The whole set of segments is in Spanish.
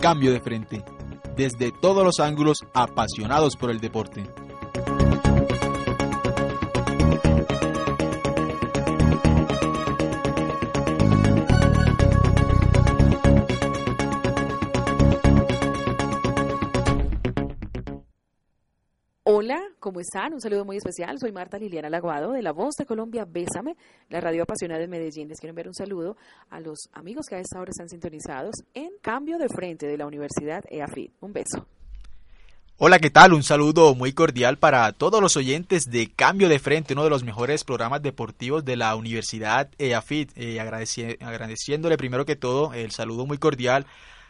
Cambio de Frente. Desde todos los ángulos apasionados por el deporte. ¿Cómo están? Un saludo muy especial. Soy Marta Liliana Laguado de La Voz de Colombia, Bésame, la radio apasionada de Medellín. Les quiero enviar un saludo a los amigos que a esta hora están sintonizados en Cambio de Frente de la Universidad EAFIT. Un beso. Hola, ¿qué tal? Un saludo muy cordial para todos los oyentes de Cambio de Frente, uno de los mejores programas deportivos de la Universidad EAFIT. Eh, agradeci agradeciéndole primero que todo el saludo muy cordial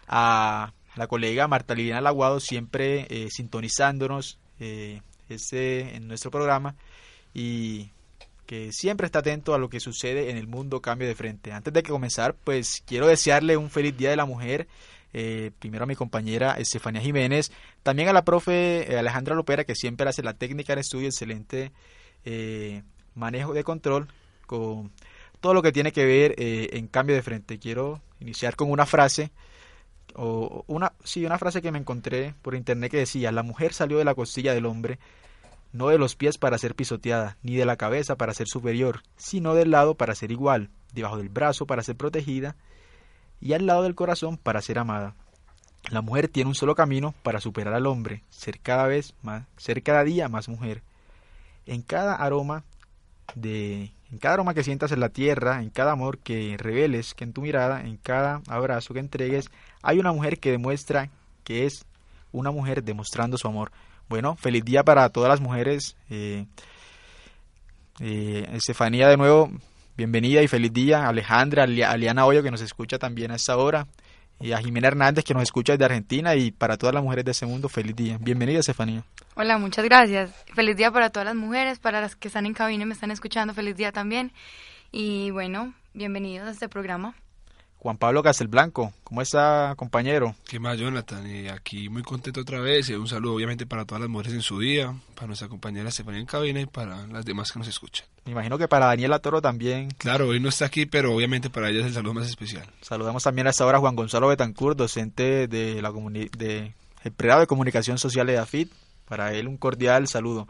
a la colega Marta Liliana Laguado, siempre eh, sintonizándonos eh, en nuestro programa y que siempre está atento a lo que sucede en el mundo cambio de frente. Antes de que comenzar, pues quiero desearle un feliz Día de la Mujer. Eh, primero a mi compañera Estefanía Jiménez, también a la profe eh, Alejandra Lopera, que siempre hace la técnica de estudio, excelente eh, manejo de control con todo lo que tiene que ver eh, en cambio de frente. Quiero iniciar con una frase o una, sí, una frase que me encontré por internet que decía, la mujer salió de la costilla del hombre, no de los pies para ser pisoteada, ni de la cabeza para ser superior, sino del lado para ser igual, debajo del brazo para ser protegida, y al lado del corazón para ser amada. La mujer tiene un solo camino para superar al hombre, ser cada vez más, ser cada día más mujer. En cada aroma de en cada aroma que sientas en la tierra, en cada amor que reveles, que en tu mirada, en cada abrazo que entregues, hay una mujer que demuestra que es una mujer demostrando su amor. Bueno, feliz día para todas las mujeres. Eh, eh, Estefanía, de nuevo, bienvenida y feliz día. Alejandra, Aliana Hoyo, que nos escucha también a esta hora. Y a Jimena Hernández, que nos escucha desde Argentina. Y para todas las mujeres de ese mundo, feliz día. Bienvenida, Estefanía. Hola, muchas gracias. Feliz día para todas las mujeres, para las que están en cabina y me están escuchando. Feliz día también. Y bueno, bienvenidos a este programa. Juan Pablo Castelblanco, ¿cómo está, compañero? ¿Qué más, Jonathan? Y aquí muy contento otra vez. Un saludo, obviamente, para todas las mujeres en su día, para nuestra compañera Estefanía en cabina y para las demás que nos escuchan. Me imagino que para Daniela Toro también. Claro, hoy no está aquí, pero obviamente para ella es el saludo más especial. Saludamos también a esta hora a Juan Gonzalo Betancourt, docente de la de el de Comunicación Social de AFIT. Para él un cordial saludo.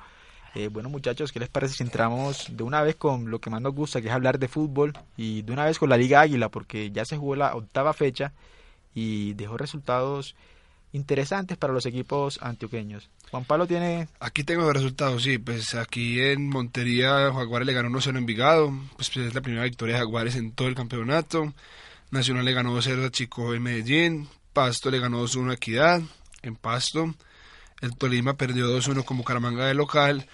Eh, bueno muchachos, ¿qué les parece si entramos de una vez con lo que más nos gusta, que es hablar de fútbol, y de una vez con la Liga Águila, porque ya se jugó la octava fecha y dejó resultados interesantes para los equipos antioqueños. Juan Pablo tiene... Aquí tengo los resultados, sí, pues aquí en Montería Jaguares le ganó 1-0 en Envigado, pues, pues, es la primera victoria de Jaguares en todo el campeonato, Nacional le ganó 2-0 a Chico en Medellín, Pasto le ganó 2-1 a Equidad en Pasto, el Tolima perdió 2-1 como Caramanga de local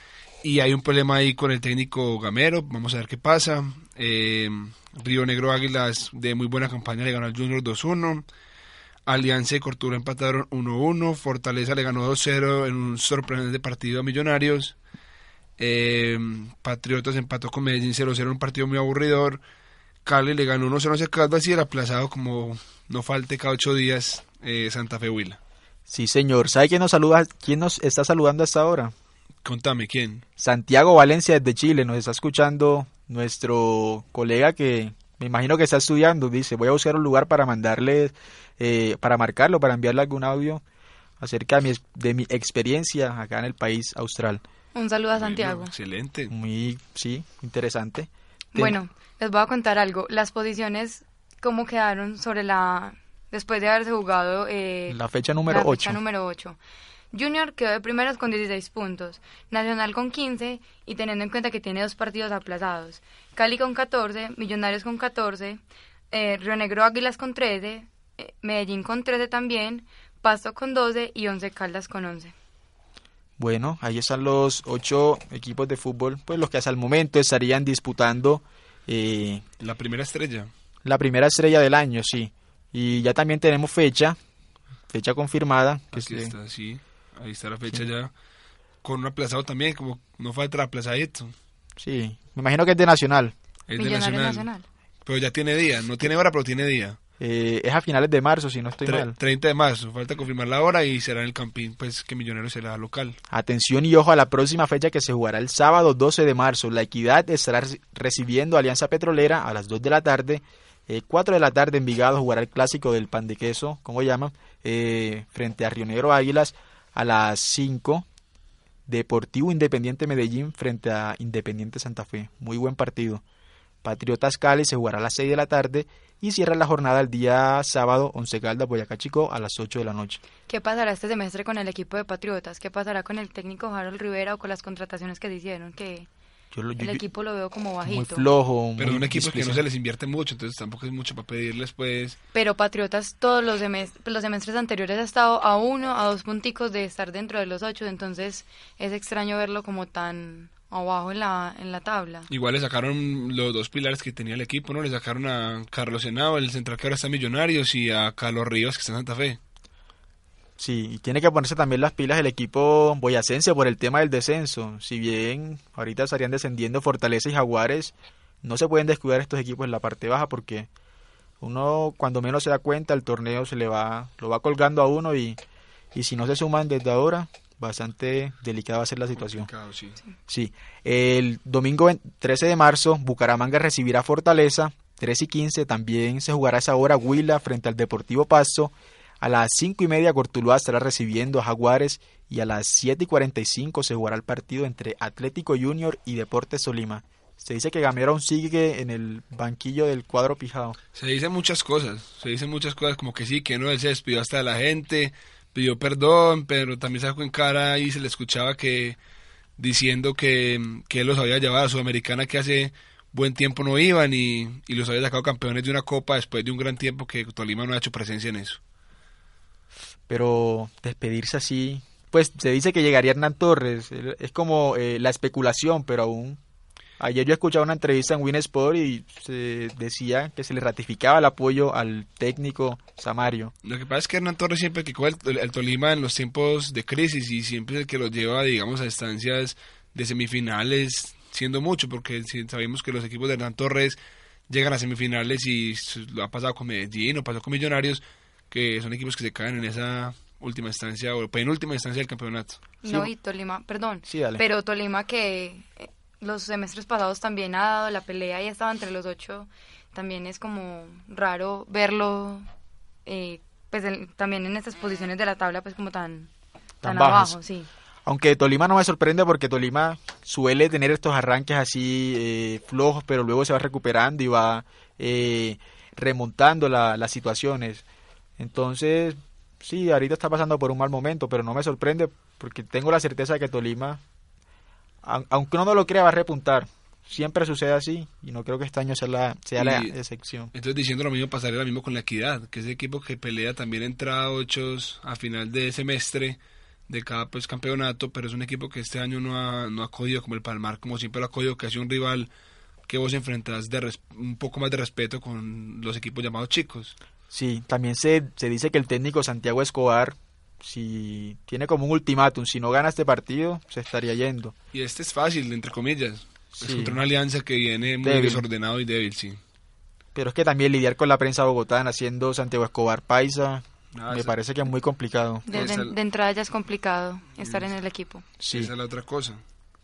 y hay un problema ahí con el técnico Gamero, vamos a ver qué pasa. Eh, Río Negro Águilas de muy buena campaña le ganó al Junior 2-1. Alianza y Cortura empataron 1-1. Fortaleza le ganó 2-0 en un sorprendente partido a Millonarios. Eh, Patriotas empató con Medellín 0-0 en un partido muy aburridor. Cali le ganó 1-0 a Caldas y el aplazado como no falte cada ocho días eh, Santa Fe Huila. Sí, señor. ¿Sabe quién nos saluda? ¿Quién nos está saludando hasta ahora? Contame, ¿quién? Santiago Valencia desde Chile. Nos está escuchando nuestro colega que me imagino que está estudiando. Dice, voy a buscar un lugar para mandarle, eh, para marcarlo, para enviarle algún audio acerca de mi, de mi experiencia acá en el país austral. Un saludo a Santiago. Bueno, excelente. Muy, sí, interesante. Bueno, les voy a contar algo. Las posiciones, ¿cómo quedaron sobre la después de haberse jugado eh, la fecha número la 8. Fecha número 8. Junior quedó de primeros con 16 puntos, Nacional con 15 y teniendo en cuenta que tiene dos partidos aplazados. Cali con 14, Millonarios con 14, eh, Río Negro Águilas con 13, eh, Medellín con 13 también, Pasto con 12 y 11 Caldas con 11. Bueno, ahí están los ocho equipos de fútbol, pues los que hasta el momento estarían disputando eh, la primera estrella. La primera estrella del año, sí. Y ya también tenemos fecha, fecha confirmada. Que Aquí se... está, sí. Ahí está la fecha sí. ya. Con un aplazado también, como no falta el aplazadito. Sí, me imagino que es de Nacional. Es de Nacional. Nacional. Pero ya tiene día, no tiene hora, pero tiene día. Eh, es a finales de marzo, si no estoy Tre mal. 30 de marzo, falta confirmar la hora y será en el Campín, pues que Millonarios será local. Atención y ojo a la próxima fecha que se jugará el sábado 12 de marzo. La Equidad estará recibiendo a Alianza Petrolera a las 2 de la tarde Eh, 4 de la tarde Envigado jugará el clásico del pan de queso, como llaman, eh, frente a Río Negro Águilas a las 5. Deportivo Independiente Medellín frente a Independiente Santa Fe. Muy buen partido. Patriotas Cali se jugará a las 6 de la tarde y cierra la jornada el día sábado Once Caldas Boyacá Chico a las 8 de la noche. ¿Qué pasará este semestre con el equipo de Patriotas? ¿Qué pasará con el técnico Harold Rivera o con las contrataciones que se hicieron? Que Yo lo- yo- el equipo lo veo como bajito. muy flojo. Pero muy un equipo que no se les invierte mucho, entonces tampoco es mucho para pedirles, pues. Pero Patriotas todos los, semes- los semestres anteriores ha estado a uno, a dos punticos de estar dentro de los ocho, entonces es extraño verlo como tan abajo en la, en la tabla. Igual le sacaron los dos pilares que tenía el equipo, ¿no? Le sacaron a Carlos Henao, el central que ahora está en Millonarios, y a Carlos Rivas, que está en Santa Fe. Sí, y tiene que ponerse también las pilas el equipo boyacense por el tema del descenso. Si bien ahorita estarían descendiendo Fortaleza y Jaguares, no se pueden descuidar estos equipos en la parte baja porque uno cuando menos se da cuenta el torneo se le va lo va colgando a uno y, y si no se suman desde ahora bastante delicada va a ser la situación. Sí. Sí, el domingo 20 13 de marzo Bucaramanga recibirá Fortaleza, 3 y 15 también se jugará esa hora Huila frente al Deportivo Pasto, a las 5 y media Cortuluá estará recibiendo a Jaguares y a las 7 y 45 se jugará el partido entre Atlético Junior y Deportes Solima. Se dice que Gamero sigue en el banquillo del cuadro pijado. Se dicen muchas cosas, se dicen muchas cosas como que sí, que no, él se despidió hasta de la gente, pidió perdón, pero también sacó en cara y se le escuchaba que diciendo que, que él los había llevado a Sudamericana que hace buen tiempo no iban y, y los había sacado campeones de una copa después de un gran tiempo que Tolima no ha hecho presencia en eso. Pero despedirse así, pues se dice que llegaría Hernán Torres, es como eh, la especulación, pero aún ayer yo escuchaba una entrevista en Winsport y se decía que se le ratificaba el apoyo al técnico Samario. Lo que pasa es que Hernán Torres siempre que el, el Tolima en los tiempos de crisis y siempre es el que los lleva, digamos, a estancias de semifinales, siendo mucho, porque sabemos que los equipos de Hernán Torres llegan a semifinales y lo ha pasado con Medellín o pasó con Millonarios, que son equipos que se caen en esa última instancia o penúltima instancia del campeonato. No, y Tolima, perdón, Sí, dale. pero Tolima que eh, los semestres pasados también ha dado la pelea y estaba entre los ocho, también es como raro verlo, eh, pues el- también en estas posiciones de la tabla, pues como tan, Tan tan, abajo, sí. Aunque Tolima no me sorprende porque Tolima suele tener estos arranques así eh, flojos, pero luego se va recuperando y va eh, remontando la- las situaciones. Entonces, sí, ahorita está pasando por un mal momento, pero no me sorprende porque tengo la certeza de que Tolima, au- aunque uno no lo crea, va a repuntar. Siempre sucede así y no creo que este año sea la, sea la excepción. Entonces diciendo lo mismo pasaría lo mismo con la Equidad, que es el equipo que pelea también entra a ochos a final de semestre de cada pues campeonato, pero es un equipo que este año no ha, no ha cogido como el Palmar, como siempre lo ha cogido, que ha sido un rival que vos enfrentás de res- un poco más de respeto con los equipos llamados chicos. Sí, también se, se dice que el técnico Santiago Escobar, si tiene como un ultimátum, si no gana este partido, se estaría yendo. Y este es fácil, entre comillas. Es contra una alianza que viene muy Débil. desordenado y débil, sí. Pero es que también lidiar con la prensa bogotana haciendo Santiago Escobar Paisa, Ah, me esa- parece que es muy complicado. Esa- de entrada ya es complicado estar en el equipo. Sí. Esa es la otra cosa.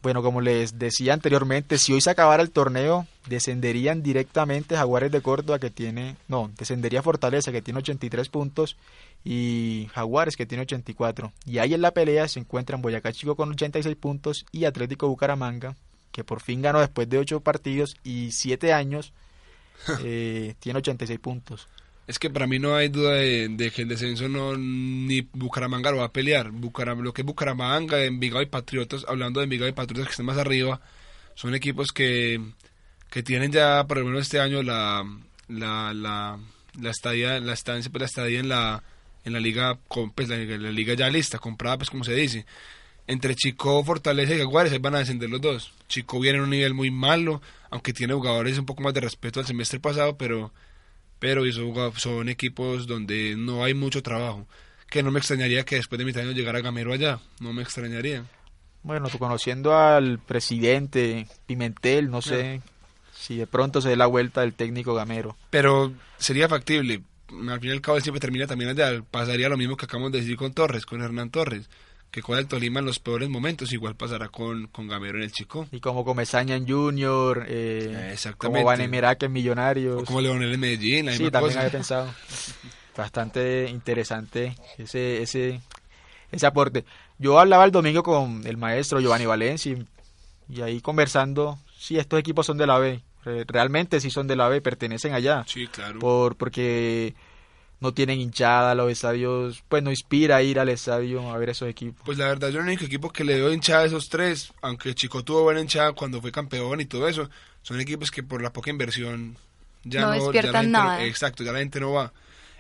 Bueno, como les decía anteriormente, si hoy se acabara el torneo, descenderían directamente Jaguares de Córdoba que tiene, no, descendería Fortaleza que tiene 83 puntos y Jaguares que tiene 84. Y ahí en la pelea se encuentran Boyacá Chico con 86 puntos y Atlético Bucaramanga que por fin ganó después de 8 partidos y 7 años, eh, tiene 86 puntos. Es que para mí no hay duda de, que el descenso no ni Bucaramanga lo va a pelear. Bucaram- lo que es Bucaramanga, Envigado y Patriotas, hablando de Envigado y Patriotas que están más arriba, son equipos que, que tienen ya por lo menos este año la la, la, la estadía, la estancia, pues la en la en la liga pues, la liga ya lista, comprada pues como se dice. Entre Chico, Fortaleza y Jaguares ahí van a descender los dos. Chico viene en un nivel muy malo, aunque tiene jugadores un poco más de respeto al semestre pasado, pero pero son equipos donde no hay mucho trabajo. Que no me extrañaría que después de mitad de año llegara Gamero allá, no me extrañaría. Bueno, tú conociendo al presidente Pimentel, no sé si de pronto se dé la vuelta del técnico Gamero. Pero sería factible. Al fin y al cabo él siempre termina también allá. Pasaría lo mismo que acabamos de decir con Torres, con Hernán Torres. Que con el Tolima en los peores momentos, igual pasará con, con Gamero en el Chico. Y como Comesaña en Junior, eh, Exactamente. como Vanemirac en Millonarios. O como Leonel en Medellín, la Sí, misma también cosa. había pensado. Bastante interesante ese, ese, ese aporte. Yo hablaba el domingo con el maestro Giovanni Valencia y, y ahí conversando, sí, estos equipos son de la B. Re- Realmente sí son de la B, pertenecen allá. Sí, claro. Por, porque no tienen hinchada, los estadios, pues no inspira ir al estadio a ver esos equipos. Pues la verdad, yo el único equipo que le doy hinchada a esos tres, aunque Chico tuvo buena hinchada cuando fue campeón y todo eso, son equipos que por la poca inversión ya No no, ya gente nada. exacto, ya la gente no va.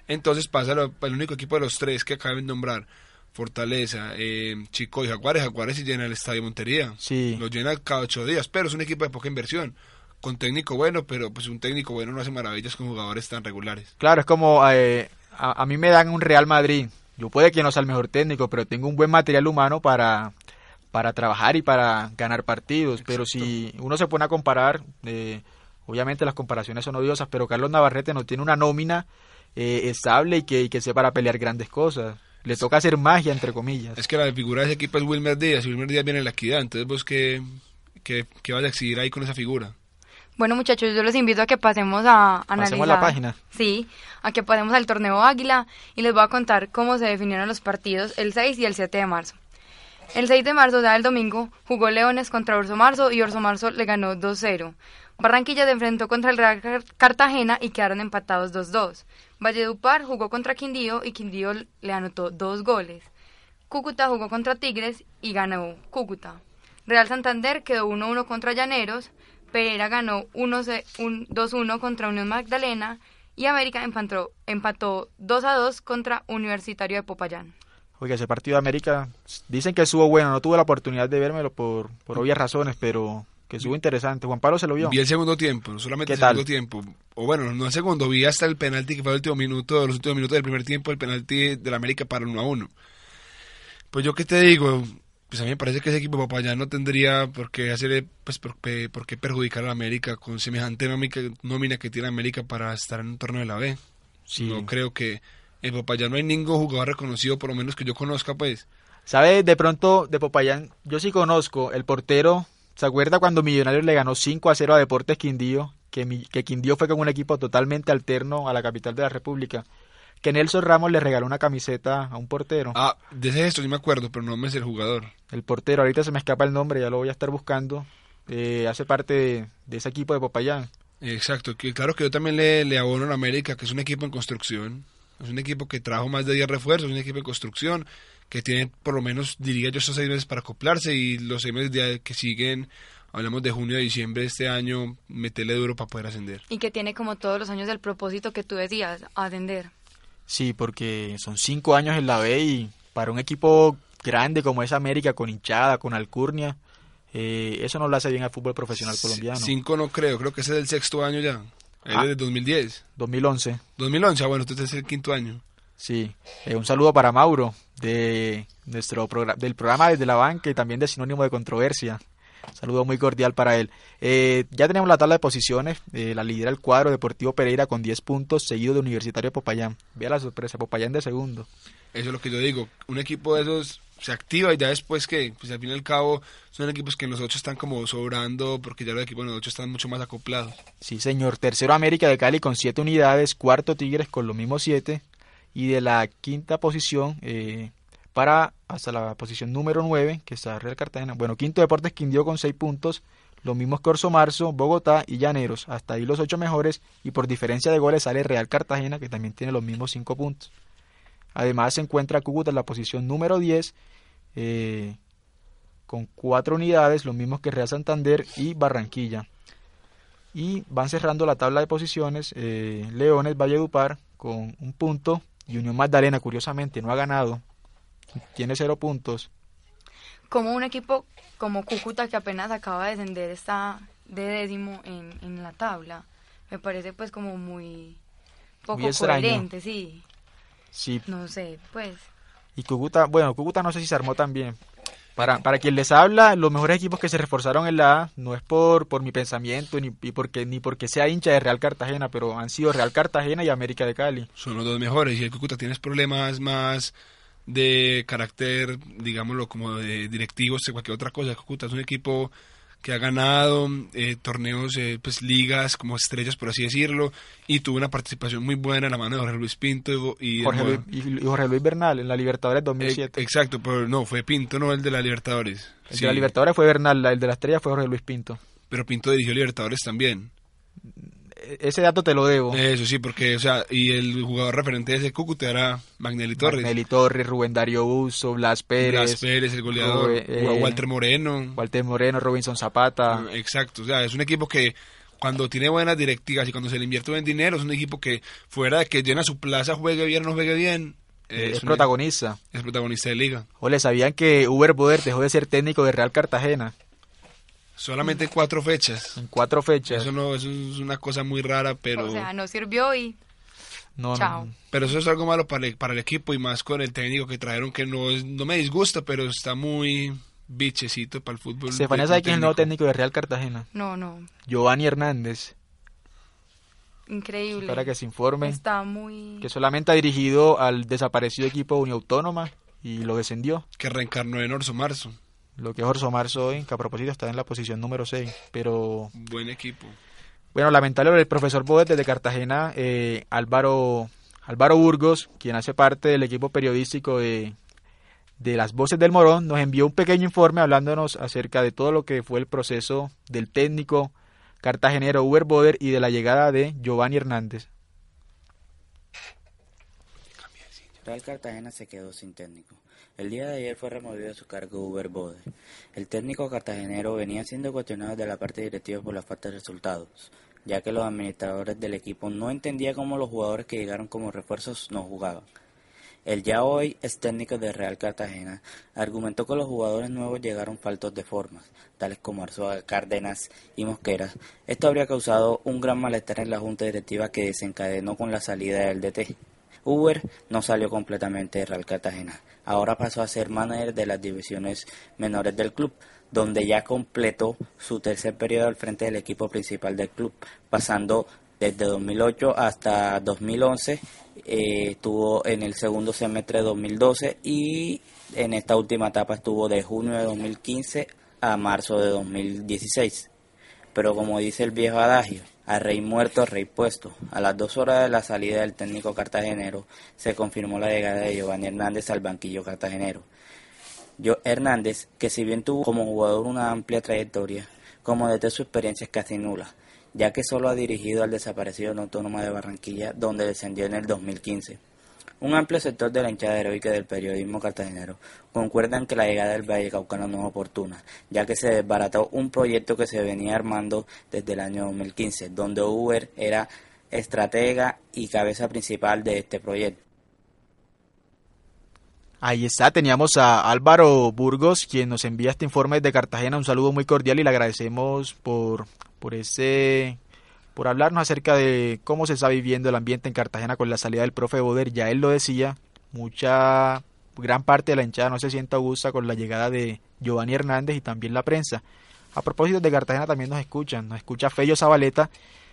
Entonces pasa lo- el único equipo de los tres que acaban de nombrar, Fortaleza, eh, Chico y Jaguares, Jaguares y llena el Estadio Montería. Sí. Lo llena cada ocho días, pero es un equipo de poca inversión. Con técnico bueno, pero pues un técnico bueno no hace maravillas con jugadores tan regulares. Claro, es como eh, a, a mí me dan un Real Madrid. Yo puede que no sea el mejor técnico, pero tengo un buen material humano para, para trabajar y para ganar partidos. Pero si uno se pone a comparar, eh, obviamente las comparaciones son odiosas, pero Carlos Navarrete no tiene una nómina eh, estable y que, y que sea para pelear grandes cosas. Le toca hacer magia, entre comillas. Es que la figura de ese equipo es Wilmer Díaz, y Wilmer Díaz viene en la equidad, entonces vos qué, qué, qué vas a exigir ahí con esa figura. Bueno, muchachos, yo los invito a que pasemos a analizar. Pasemos la página. Sí, a que pasemos al torneo Águila y les voy a contar cómo se definieron los partidos el 6 y el 7 de marzo. El 6 de marzo, o sea, el domingo, jugó Leones contra Orso Marzo y Orso Marzo le ganó 2-0. Barranquilla se enfrentó contra el Real Car- Cartagena y quedaron empatados 2-2. Valledupar jugó contra Quindío y Quindío le anotó dos goles. Cúcuta jugó contra Tigres y ganó Cúcuta. Real Santander quedó 1-1 contra Llaneros, Pereira ganó 1-se- un- 2-1 contra Unión Magdalena y América empató, empató 2-2 contra Universitario de Popayán. Oiga, ese partido de América, dicen que estuvo bueno, no tuve la oportunidad de vérmelo por, por obvias razones, pero que estuvo interesante. Juan Pablo se lo vio. Vi el segundo tiempo, no solamente ¿Qué el tal? segundo tiempo. O bueno, no el segundo, vi hasta el penalti que fue el último minuto, los últimos minutos del primer tiempo, el penalti de la América para el 1 a 1. Pues yo qué te digo, pues a mí me parece que ese equipo de Popayán no tendría por qué hacer, pues por, por qué perjudicar a América con semejante nómica- nómina que tiene América para estar en un torneo de la B. Sí. No creo que en Popayán no hay ningún jugador reconocido, por lo menos que yo conozca, pues. ¿Sabe? De pronto, de Popayán, yo sí conozco el portero. ¿Se acuerda cuando Millonarios le ganó 5 a 0 a Deportes Quindío? Que, que Quindío fue con un equipo totalmente alterno a la capital de la República. Que Nelson Ramos le regaló una camiseta a un portero. Ah, de ese gesto sí me acuerdo, pero no me sé el jugador. El portero, ahorita se me escapa el nombre, ya lo voy a estar buscando. Eh, hace parte de, de ese equipo de Popayán. Exacto, que claro que yo también le, le abono a la América, que es un equipo en construcción, es un equipo que trajo más de 10 refuerzos, es un equipo en construcción, que tiene por lo menos, diría yo, estos seis meses para acoplarse y los seis meses de- que siguen, hablamos de junio a diciembre de este año, meterle duro para poder ascender. Y que tiene como todos los años el propósito que tú decías, ascender. Sí, porque son 5 años en la B y para un equipo grande como es América, con hinchada, con alcurnia, eh, eso no lo hace bien al fútbol profesional colombiano. Cinco no creo, creo que ese es el sexto año ya, es Ah. desde 2010. 2011. 2011, ah, bueno, entonces es el quinto año. Sí, Eh, un saludo para Mauro de nuestro programa, del programa Desde la Banca y también de Sinónimo de Controversia. Saludo muy cordial para él. Eh, ya tenemos la tabla de posiciones. eh, la lidera el cuadro Deportivo Pereira con 10 puntos, seguido de Universitario Popayán. Vea la sorpresa, Popayán de segundo. Eso es lo que yo digo. Un equipo de esos se activa y ya después que, pues al fin y al cabo, son equipos que en los ocho están como sobrando porque ya los equipos en los ocho están mucho más acoplados. Sí, señor. Tercero América de Cali con 7 unidades. Cuarto Tigres con los mismos 7. Y de la quinta posición eh, para hasta la posición número 9, que está Real Cartagena. Bueno, quinto Deportes Quindío con 6 puntos. Los mismos que Orso Marzo, Bogotá y Llaneros. Hasta ahí los 8 mejores. Y por diferencia de goles sale Real Cartagena, que también tiene los mismos 5 puntos. Además se encuentra Cúcuta en la posición número 10. eh, con 4 unidades, los mismos que Real Santander y Barranquilla. Y van cerrando la tabla de posiciones eh, Leones, Valledupar con un punto y Unión Magdalena, curiosamente, no ha ganado. Tiene cero puntos. Como un equipo como Cúcuta que apenas acaba de descender está de décimo en, en la tabla. Me parece pues como muy poco Muy coherente, sí. Sí, No sé, pues. y Cúcuta, bueno, Cúcuta no sé si se armó también. Para, para quien les habla, los mejores equipos que se reforzaron en la A no es por, por mi pensamiento ni, y porque, ni porque sea hincha de Real Cartagena, pero han sido Real Cartagena y América de Cali. Son los dos mejores y el Cúcuta tienes problemas más de carácter, digámoslo, como de directivos, de cualquier otra cosa. Cúcuta es un equipo que ha ganado eh, torneos, eh, pues ligas como estrellas, por así decirlo, y tuvo una participación muy buena en la mano de Jorge Luis Pinto y Jorge, Luis, y Jorge Luis Bernal en la Libertadores 2007. Eh, exacto, pero no, fue Pinto, no el de la Libertadores. El de la Libertadores fue Bernal, el de la estrella fue Jorge Luis Pinto. Pero Pinto dirigió Libertadores también ese dato te lo debo. Eso sí, porque, o sea, y el jugador referente de ese Cúcuta era Magnelli Torres. Magnelli Torres, Rubén Darío Uso, Blas Pérez. Blas Pérez, el goleador. Eh, Walter Moreno. Walter Moreno, Robinson Zapata. Exacto, o sea, es un equipo que cuando tiene buenas directivas y cuando se le invierte buen dinero, es un equipo que fuera de que llena su plaza, juegue bien o no juegue bien. Es, protagonista. Es protagonista de liga. O le sabían que Uber Boder dejó de ser técnico de Real Cartagena. Solamente en cuatro fechas. En cuatro fechas. Eso no, eso es una cosa muy rara, pero... O sea, no sirvió y... No, Chao. Pero eso es algo malo para el, para el equipo y más con el técnico que trajeron que no, no me disgusta, pero está muy bichecito para el fútbol. Estefanía sabe quién es el nuevo técnico de Real Cartagena. No, no. Giovanni Hernández. Increíble. Para que se informe. Está muy... Que solamente ha dirigido al desaparecido equipo Unión Autónoma y lo descendió. Que reencarnó en Orso Marzo lo que es Orso Marzo hoy, que a propósito está en la posición número 6, pero... Buen equipo. Bueno, lamentable el profesor Bodet desde Cartagena, eh, Álvaro, Álvaro Burgos, quien hace parte del equipo periodístico de, de Las Voces del Morón, nos envió un pequeño informe hablándonos acerca de todo lo que fue el proceso del técnico cartagenero Uber Boder y de la llegada de Giovanni Hernández. Real Cartagena se quedó sin técnico. El día de ayer fue removido de su cargo Uber Bode. El técnico cartagenero venía siendo cuestionado de la parte directiva por la falta de resultados, ya que los administradores del equipo no entendían cómo los jugadores que llegaron como refuerzos no jugaban. El ya hoy es técnico de Real Cartagena argumentó que los jugadores nuevos llegaron faltos de formas, tales como Arzuaga, Cárdenas y Mosquera. Esto habría causado un gran malestar en la junta directiva que desencadenó con la salida del DT. Uber no salió completamente de Real Cartagena. Ahora pasó a ser manager de las divisiones menores del club, donde ya completó su tercer periodo al frente del equipo principal del club, pasando desde 2008 hasta 2011. Eh, estuvo en el segundo semestre de 2012 y en esta última etapa estuvo de junio de 2015 a marzo de 2016. Pero como dice el viejo adagio, a rey muerto, rey puesto. A las dos horas de la salida del técnico cartagenero, se confirmó la llegada de Giovanni Hernández al banquillo cartagenero. Yo, Hernández, que si bien tuvo como jugador una amplia trayectoria, como desde su experiencia es casi nula, ya que solo ha dirigido al desaparecido Autónoma de Barranquilla, donde descendió en el 2015. Un amplio sector de la hinchada heroica del periodismo cartagenero concuerdan que la llegada del Valle Caucano no es oportuna, ya que se desbarató un proyecto que se venía armando desde el año 2015, donde Uber era estratega y cabeza principal de este proyecto. Ahí está, teníamos a Álvaro Burgos, quien nos envía este informe de Cartagena. Un saludo muy cordial y le agradecemos por, por ese por hablarnos acerca de cómo se está viviendo el ambiente en Cartagena con la salida del profe Boder. Ya él lo decía, mucha gran parte de la hinchada no se siente gusta con la llegada de Giovanni Hernández y también la prensa. A propósito de Cartagena también nos escuchan, nos escucha Fello Zabaleta,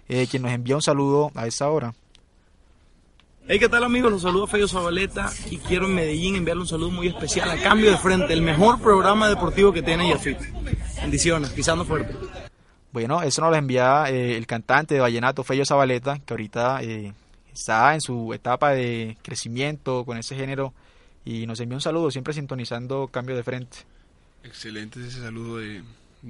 eh, quien nos envía un saludo a esa hora. Hey, ¿qué tal amigos? Los saludo Fello Zabaleta y quiero en Medellín enviarle un saludo muy especial a Cambio de Frente, el mejor programa deportivo que tiene Yafit. Bendiciones, pisando fuerte. Bueno, eso nos lo envía eh, el cantante de Vallenato, Fello Zabaleta, que ahorita eh, está en su etapa de crecimiento con ese género y nos envía un saludo, siempre sintonizando Cambio de Frente. Excelente ese saludo de,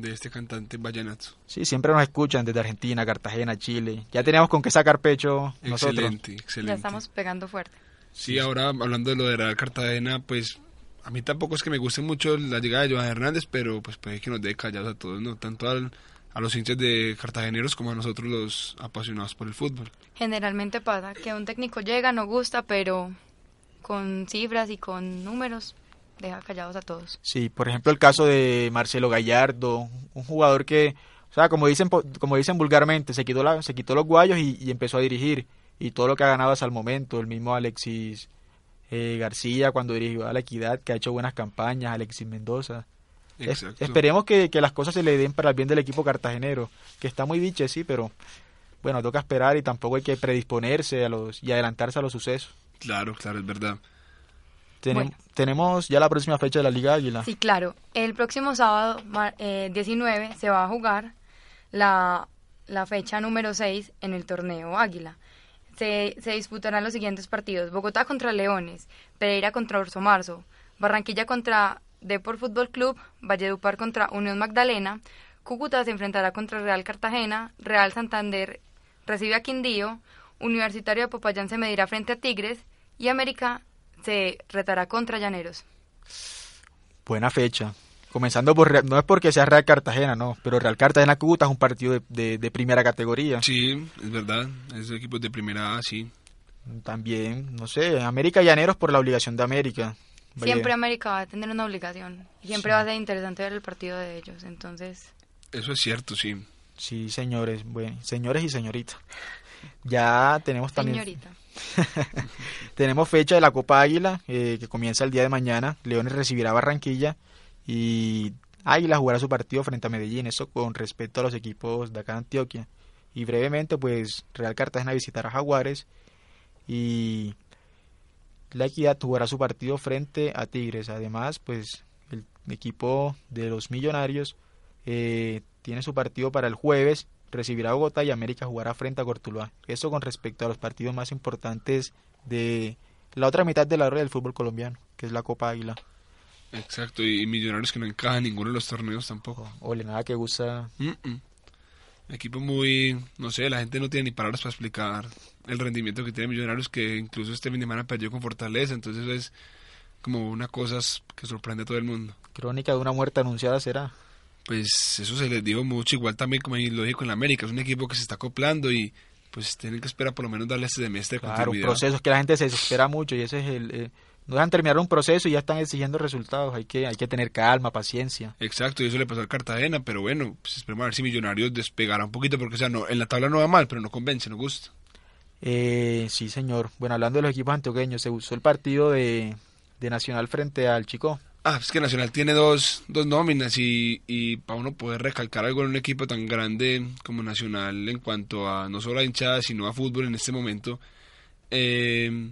este cantante Vallenato. Sí, siempre nos escuchan desde Argentina, Cartagena, Chile. Ya teníamos con qué sacar pecho nosotros. Excelente, excelente. Ya estamos pegando fuerte. Sí, ahora hablando de lo de la Cartagena, pues a mí tampoco es que me guste mucho la llegada de Joan Hernández, pero pues puede que nos dé callados a todos, ¿no? Tanto al a los hinchas de cartageneros como a nosotros los apasionados por el fútbol. Generalmente pasa que un técnico llega, no gusta, pero con cifras y con números deja callados a todos. Sí, por ejemplo el caso de Marcelo Gallardo, un jugador que, o sea, como dicen, como dicen vulgarmente, se quitó, la, se quitó los guayos y, empezó a dirigir. Y todo lo que ha ganado hasta el momento, el mismo Alexis eh, García cuando dirigió a la Equidad, que ha hecho buenas campañas, Alexis Mendoza esperemos que, las cosas se le den para el bien del equipo cartagenero, que está muy biche, sí, pero bueno, toca esperar y tampoco hay que predisponerse a los y adelantarse a los sucesos. Claro, claro, es verdad. Tenem- Tenemos ya la próxima fecha de la Liga Águila. Sí, claro. El próximo sábado eh, 19 se va a jugar la, la fecha número 6 en el torneo Águila. Se, se disputarán los siguientes partidos. Bogotá contra Leones, Pereira contra Orso Marzo, Barranquilla contra Depor Fútbol Club, Valledupar contra Unión Magdalena, Cúcuta se enfrentará contra Real Cartagena, Real Santander recibe a Quindío, Universitario de Popayán se medirá frente a Tigres y América se retará contra Llaneros. Buena fecha. Comenzando por, Real- no es porque sea Real Cartagena, no, pero Real Cartagena Cúcuta es un partido de, de- de primera categoría. Sí, es verdad. Es equipos de primera A, sí. También, no sé, América Llaneros por la obligación de América. Siempre América va a tener una obligación. y Siempre Sí. va a ser interesante ver el partido de ellos. Entonces, Eso es cierto, sí. Sí, señores, bueno, señores y señoritas. Ya tenemos también señorita. tenemos fecha de la Copa Águila eh, que comienza el día de mañana. Leones recibirá a Barranquilla y Águila jugará su partido frente a Medellín. Eso con respecto a los equipos de acá de Antioquia. Y brevemente, pues Real Cartagena visitará a Jaguares y La Equidad jugará su partido frente a Tigres. Además, pues el equipo de los Millonarios eh, tiene su partido para el jueves, recibirá a Bogotá y América jugará frente a Cortuluá. Eso con respecto a los partidos más importantes de la otra mitad de la rueda del fútbol colombiano, que es la Copa Águila. Exacto. Y, Millonarios que no encaja en ninguno de los torneos tampoco. Ole, nada que gusta. Mm, mm. Equipo muy, no sé, la gente no tiene ni palabras para explicar el rendimiento que tiene Millonarios, que incluso este fin de semana perdió con Fortaleza, entonces es como una cosa que sorprende a todo el mundo. Crónica de una muerte anunciada será. Pues eso se les dijo mucho, igual también como lo dijo en la América, es un equipo que se está acoplando y pues tienen que esperar por lo menos darle este semestre de Claro, un continuidad. proceso es que la gente se desespera mucho y ese es el... eh, no dejan terminar un proceso y ya están exigiendo resultados. Hay que, hay que tener calma, paciencia. Exacto, y eso le pasó al Cartagena, pero bueno, pues esperemos a ver si Millonarios despegará un poquito, porque o sea, no, en la tabla no va mal, pero no convence, no gusta. Eh, sí, señor. Bueno, hablando de los equipos antioqueños, se usó el partido de, de Nacional frente al Chico. Ah, es que Nacional tiene dos, dos nóminas y, y para uno poder recalcar algo en un equipo tan grande como Nacional en cuanto a no solo a hinchada, sino a fútbol en este momento, eh,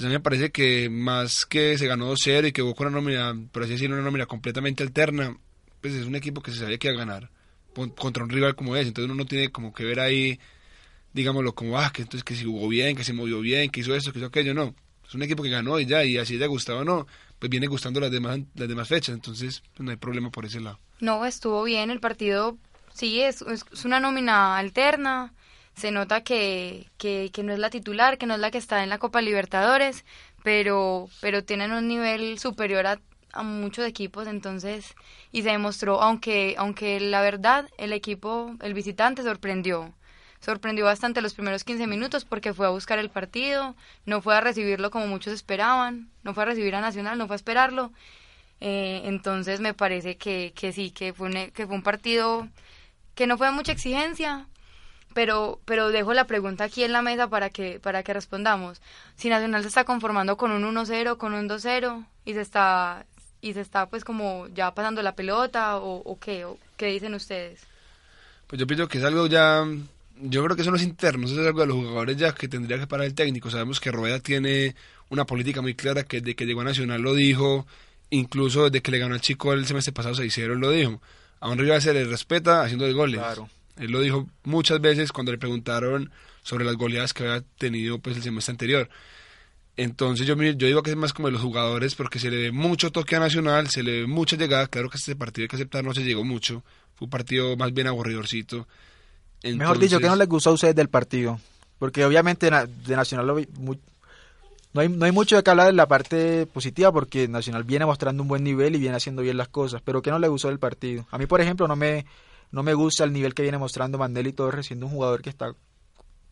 pues a mí me parece que más que se ganó 2-0 y que hubo con una nómina, por así decirlo, una nómina completamente alterna, pues es un equipo que se sabía que iba a ganar contra un rival como ese, entonces uno no tiene como que ver ahí, digámoslo, como, ah, que entonces que si jugó bien, que se movió bien, que hizo esto, que hizo aquello, no. Es un equipo que ganó y ya, y así le gustado o no, pues viene gustando las demás, las demás fechas, entonces pues no hay problema por ese lado. No, estuvo bien el partido. Sí, es es una nómina alterna. Se nota que, que, que no es la titular, que no es la que está en la Copa Libertadores, pero, pero tienen un nivel superior a, muchos equipos, entonces, y se demostró, aunque, aunque la verdad, el equipo, el visitante sorprendió. Sorprendió bastante los primeros 15 minutos porque fue a buscar el partido, no fue a recibirlo como muchos esperaban, no fue a recibir a Nacional, no fue a esperarlo. Eh, entonces me parece que, que sí, que fue, un, que fue un partido que no fue de mucha exigencia, pero, pero dejo la pregunta aquí en la mesa para que, para que respondamos. Si Nacional se está conformando con un 1-0, con un 2-0 y se está y se está pues como ya pasando la pelota o, o qué, o qué dicen ustedes. Pues yo pienso que es algo ya, yo creo que eso no es interno, eso es algo de los jugadores ya que tendría que parar el técnico. Sabemos que Rueda tiene una política muy clara que desde que llegó a Nacional lo dijo, incluso desde que le ganó al chico el semestre pasado 6-0 lo dijo. A un rival se le respeta haciendo de goles. Claro. Él lo dijo muchas veces cuando le preguntaron sobre las goleadas que había tenido pues el semestre anterior. Entonces yo, yo digo que es más como de los jugadores porque se le ve mucho toque a Nacional, se le ve mucha llegada. Claro que este partido hay que aceptar, no se llegó mucho. Fue un partido más bien aburridorcito. Mejor dicho, ¿qué no les gustó a ustedes del partido? Porque obviamente de Nacional lo vi- no, hay, no hay mucho de que hablar de la parte positiva porque Nacional viene mostrando un buen nivel y viene haciendo bien las cosas. Pero ¿qué no le gustó del partido? A mí, por ejemplo, no me, no me gusta el nivel que viene mostrando Mandeli Torres, siendo un jugador que está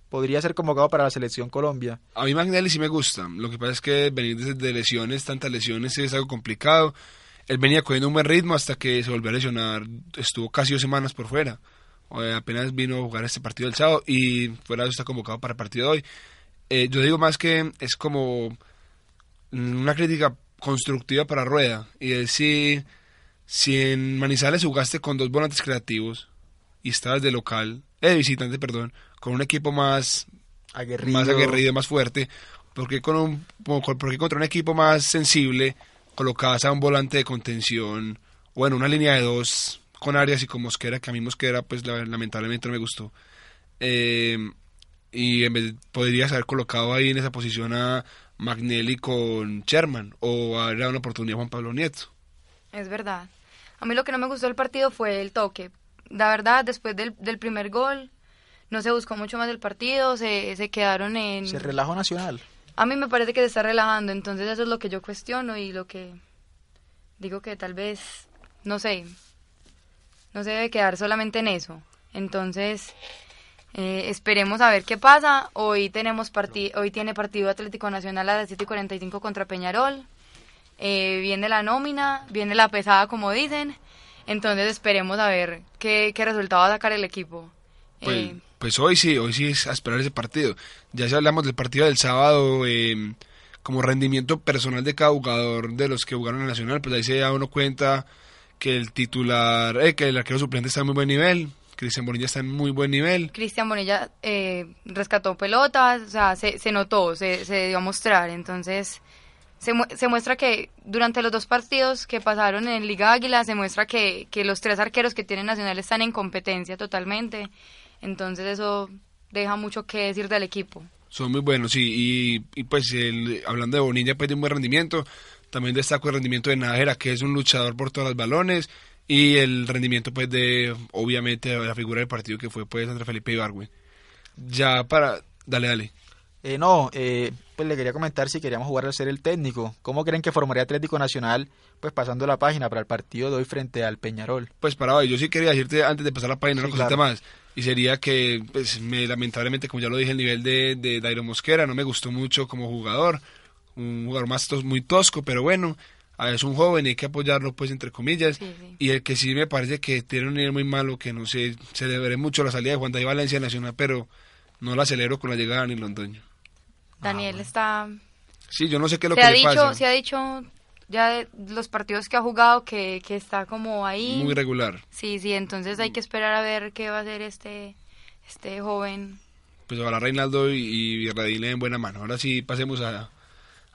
podría ser convocado para la selección Colombia. A mí Magnelli sí me gusta. Lo que pasa es que venir de, lesiones, tantas lesiones, es algo complicado. Él venía cogiendo un buen ritmo hasta que se volvió a lesionar. Estuvo casi dos semanas por fuera. Eh, apenas vino a jugar este partido el sábado y fuera está convocado para el partido de hoy. Eh, yo digo más que es como una crítica constructiva para Rueda. Y es si, si en Manizales jugaste con dos volantes creativos y estabas de local, eh, de visitante, perdón, con un equipo más Aguerrido. más aguerrido, más fuerte, porque con un porque contra un equipo más sensible colocabas a un volante de contención o en una línea de dos con Arias y con Mosquera, que a mí Mosquera pues lamentablemente no me gustó. Eh, y en vez podrías haber colocado ahí en esa posición a Magnelli con Sherman o haber dado una oportunidad a Juan Pablo Nieto. Es verdad. A mí lo que no me gustó del partido fue el toque. La verdad, después del, del primer gol, no se buscó mucho más del partido, se, se quedaron en... Se relajó Nacional. A mí me parece que se está relajando, entonces eso es lo que yo cuestiono y lo que digo que tal vez, no sé, no se debe quedar solamente en eso. Entonces, eh, esperemos a ver qué pasa. Hoy tenemos hoy tiene partido Atlético Nacional a las 7:45 contra Peñarol. Eh, viene la nómina, viene la pesada como dicen. Entonces esperemos a ver qué, qué resultado va a sacar el equipo. Pues, Eh, pues hoy sí, hoy sí es a esperar ese partido. Ya si hablamos del partido del sábado, eh, como rendimiento personal de cada jugador de los que jugaron en el Nacional, pues ahí se da uno cuenta que el titular, eh, que el arquero suplente está en muy buen nivel, Cristian Bonilla está en muy buen nivel. Cristian Bonilla eh, rescató pelotas, o sea, se, se notó, se, se dio a mostrar. Entonces, se, mu- se muestra que durante los dos partidos que pasaron en Liga Águila, se muestra que, que los tres arqueros que tiene Nacional están en competencia totalmente. Entonces, eso deja mucho que decir del equipo. Son muy buenos, sí, y, y pues el, hablando de Bonilla, pues de un buen rendimiento, también destaco el rendimiento de Nájera, que es un luchador por todos los balones, y el rendimiento pues de, obviamente, de la figura del partido que fue pues Andrés Felipe Ibargüen. Ya para, dale, dale. Eh, no, eh, pues le quería comentar si queríamos jugar al ser el técnico. ¿Cómo creen que formaría Atlético Nacional, pues pasando la página para el partido de hoy frente al Peñarol? Pues para hoy, yo sí quería decirte antes de pasar la página una cosita claro. más. Y sería que, pues, me, lamentablemente, como ya lo dije, el nivel de, de Dairo Mosquera no me gustó mucho como jugador. Un jugador más tos- muy tosco, pero bueno, es un joven y hay que apoyarlo, pues, entre comillas. Sí, sí. Y el que sí me parece que tiene un nivel muy malo, que no sé, se deberé mucho la salida de Juan David Valencia Nacional, pero no la acelero con la llegada de Dani Londoño. Daniel está... Sí, yo no sé qué es lo Se que ha, le dicho, pasa. se ha dicho ya de los partidos que ha jugado que, que está como ahí. Muy regular. Sí, sí, entonces hay que esperar a ver qué va a hacer este, este joven. pues ojalá Reinaldo y, y Radín le den buena mano. Ahora sí pasemos a,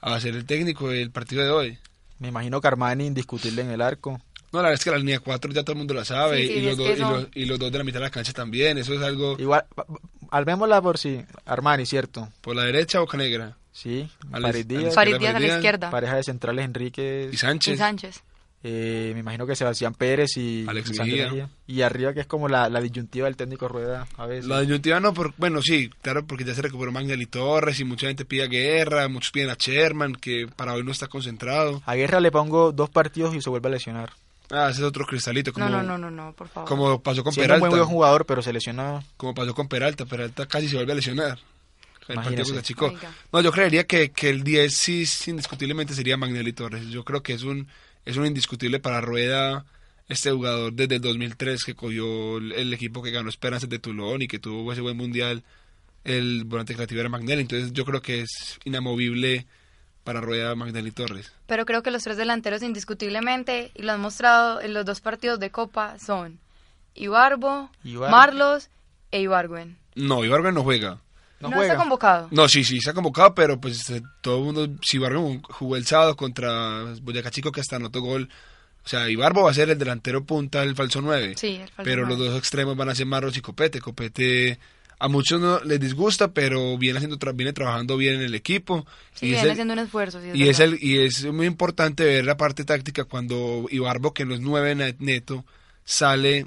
a hacer el técnico del partido de hoy. Me imagino que Armani indiscutible en el arco. No, la verdad es que la línea 4 ya todo el mundo la sabe Sí, sí, y, los y, los, y los dos de la mitad de la cancha también. Eso es algo Igual, armémosla por si. Armani, ¿cierto? por la derecha, Boca Negra. Sí. Al- Farid Díaz, Farid Díaz a la izquierda. pareja de centrales Enríquez. Y Y Sánchez. Eh, me imagino que Sebastián Pérez y Alex Mejía. Y arriba que es como la, la disyuntiva del técnico Rueda a veces. La disyuntiva no, por, bueno, sí, claro, porque ya se recuperó Magnelli Torres y mucha gente pide a Guerra, muchos piden a Sherman, que para hoy no está concentrado. A Guerra le pongo dos partidos y se vuelve a lesionar. Ah, ese es otro cristalito, como, No, no, no, no, no, por favor. como pasó con Siendo un Peralta. muy buen jugador, pero se lesiona. como pasó con Peralta, Peralta casi se vuelve a lesionar. El partido Imagínese. contra Chico. Oiga. No, yo creería que, que el 10 sí, indiscutiblemente sería Magnelli Torres. Yo creo que es un, es un indiscutible para Rueda este jugador desde el 2003 que cogió el, el equipo que ganó Esperanzas de Toulon y que tuvo ese buen mundial. El volante creativo era Magnelli. Entonces yo creo que es inamovible para Rueda Magnelli Torres. Pero creo que los tres delanteros indiscutiblemente, y lo han mostrado en los dos partidos de Copa, son Ibarbo, Ibar- Marlos e Ibargüen. No, Ibargüen no juega. No, No, juega. está convocado. No, sí, sí, se ha convocado, pero pues eh, todo el mundo, si Ibarbo jugó el sábado contra Boyacá Chico que hasta anotó gol, o sea, Ibarbo va a ser el delantero punta, el falso 9, Sí, el falso pero los dos extremos van a ser Marros y Copete. Copete a muchos no les disgusta, pero viene haciendo tra- viene trabajando bien en el equipo Sí, y, es viene el, haciendo un esfuerzo. sí, es y es el y es muy importante ver la parte táctica cuando Ibarbo que no es 9 net- neto sale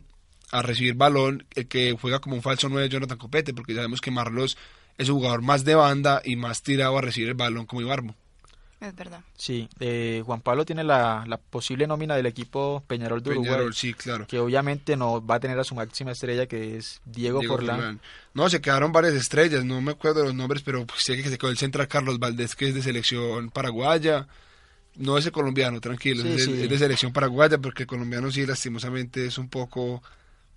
a recibir balón, el que juega como un falso 9 Jonathan Copete, porque sabemos que Marlos es un jugador más de banda y más tirado a recibir el balón como Ibarbo. Es verdad. Sí, eh, Juan Pablo tiene la, la posible nómina del equipo Peñarol de Uruguay, Peñarol, sí, claro. que obviamente no va a tener a su máxima estrella que es Diego, Diego Forlán. Forlán. No, se quedaron varias estrellas, no me acuerdo de los nombres, pero pues sé que se quedó el central Carlos Valdés, que es de selección paraguaya. No es el colombiano, tranquilo, Sí, es, de- sí. es de selección paraguaya, porque el colombiano sí, lastimosamente, es un poco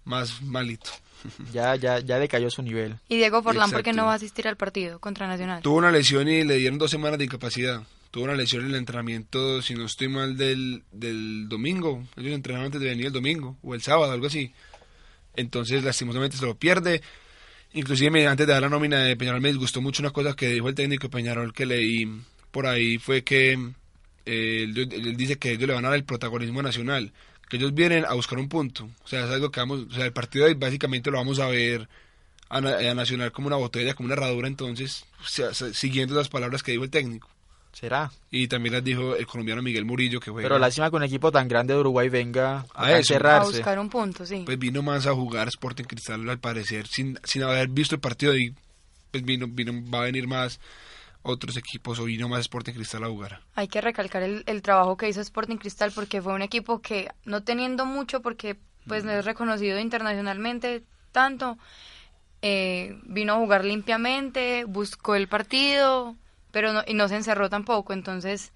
más malito. Ya, ya, ya decayó su nivel. Y Diego Forlán, ¿por qué Exacto. no va a asistir al partido contra Nacional? Tuvo una lesión y le dieron dos semanas de incapacidad. Tuvo una lesión en el entrenamiento, si no estoy mal, del, del domingo. Ellos entrenaron antes de venir el domingo, o el sábado, algo así. Entonces, lastimosamente, se lo pierde. Inclusive antes de dar la nómina de Peñarol me disgustó mucho una cosa que dijo el técnico Peñarol que leí por ahí fue que eh, él, dice que ellos le van a dar el protagonismo nacional, que ellos vienen a buscar un punto. O sea, es algo que vamos, o sea, el partido de básicamente lo vamos a ver a, Na- a Nacional como una botella, como una herradura, entonces, sea, siguiendo las palabras que dijo el técnico. Será. Y también las dijo el colombiano Miguel Murillo que juega. Pero lástima que un equipo tan grande de Uruguay venga A a. A encerrarse. buscar un punto, sí. pues vino más a jugar Sporting Cristal al parecer sin, sin haber visto el partido y pues vino, vino va a venir más otros equipos o vino más Sporting Cristal a jugar Hay que recalcar el, el trabajo que hizo Sporting Cristal porque fue un equipo que no teniendo mucho porque pues no es reconocido internacionalmente tanto eh, vino a jugar limpiamente buscó el partido pero no, y no se encerró tampoco entonces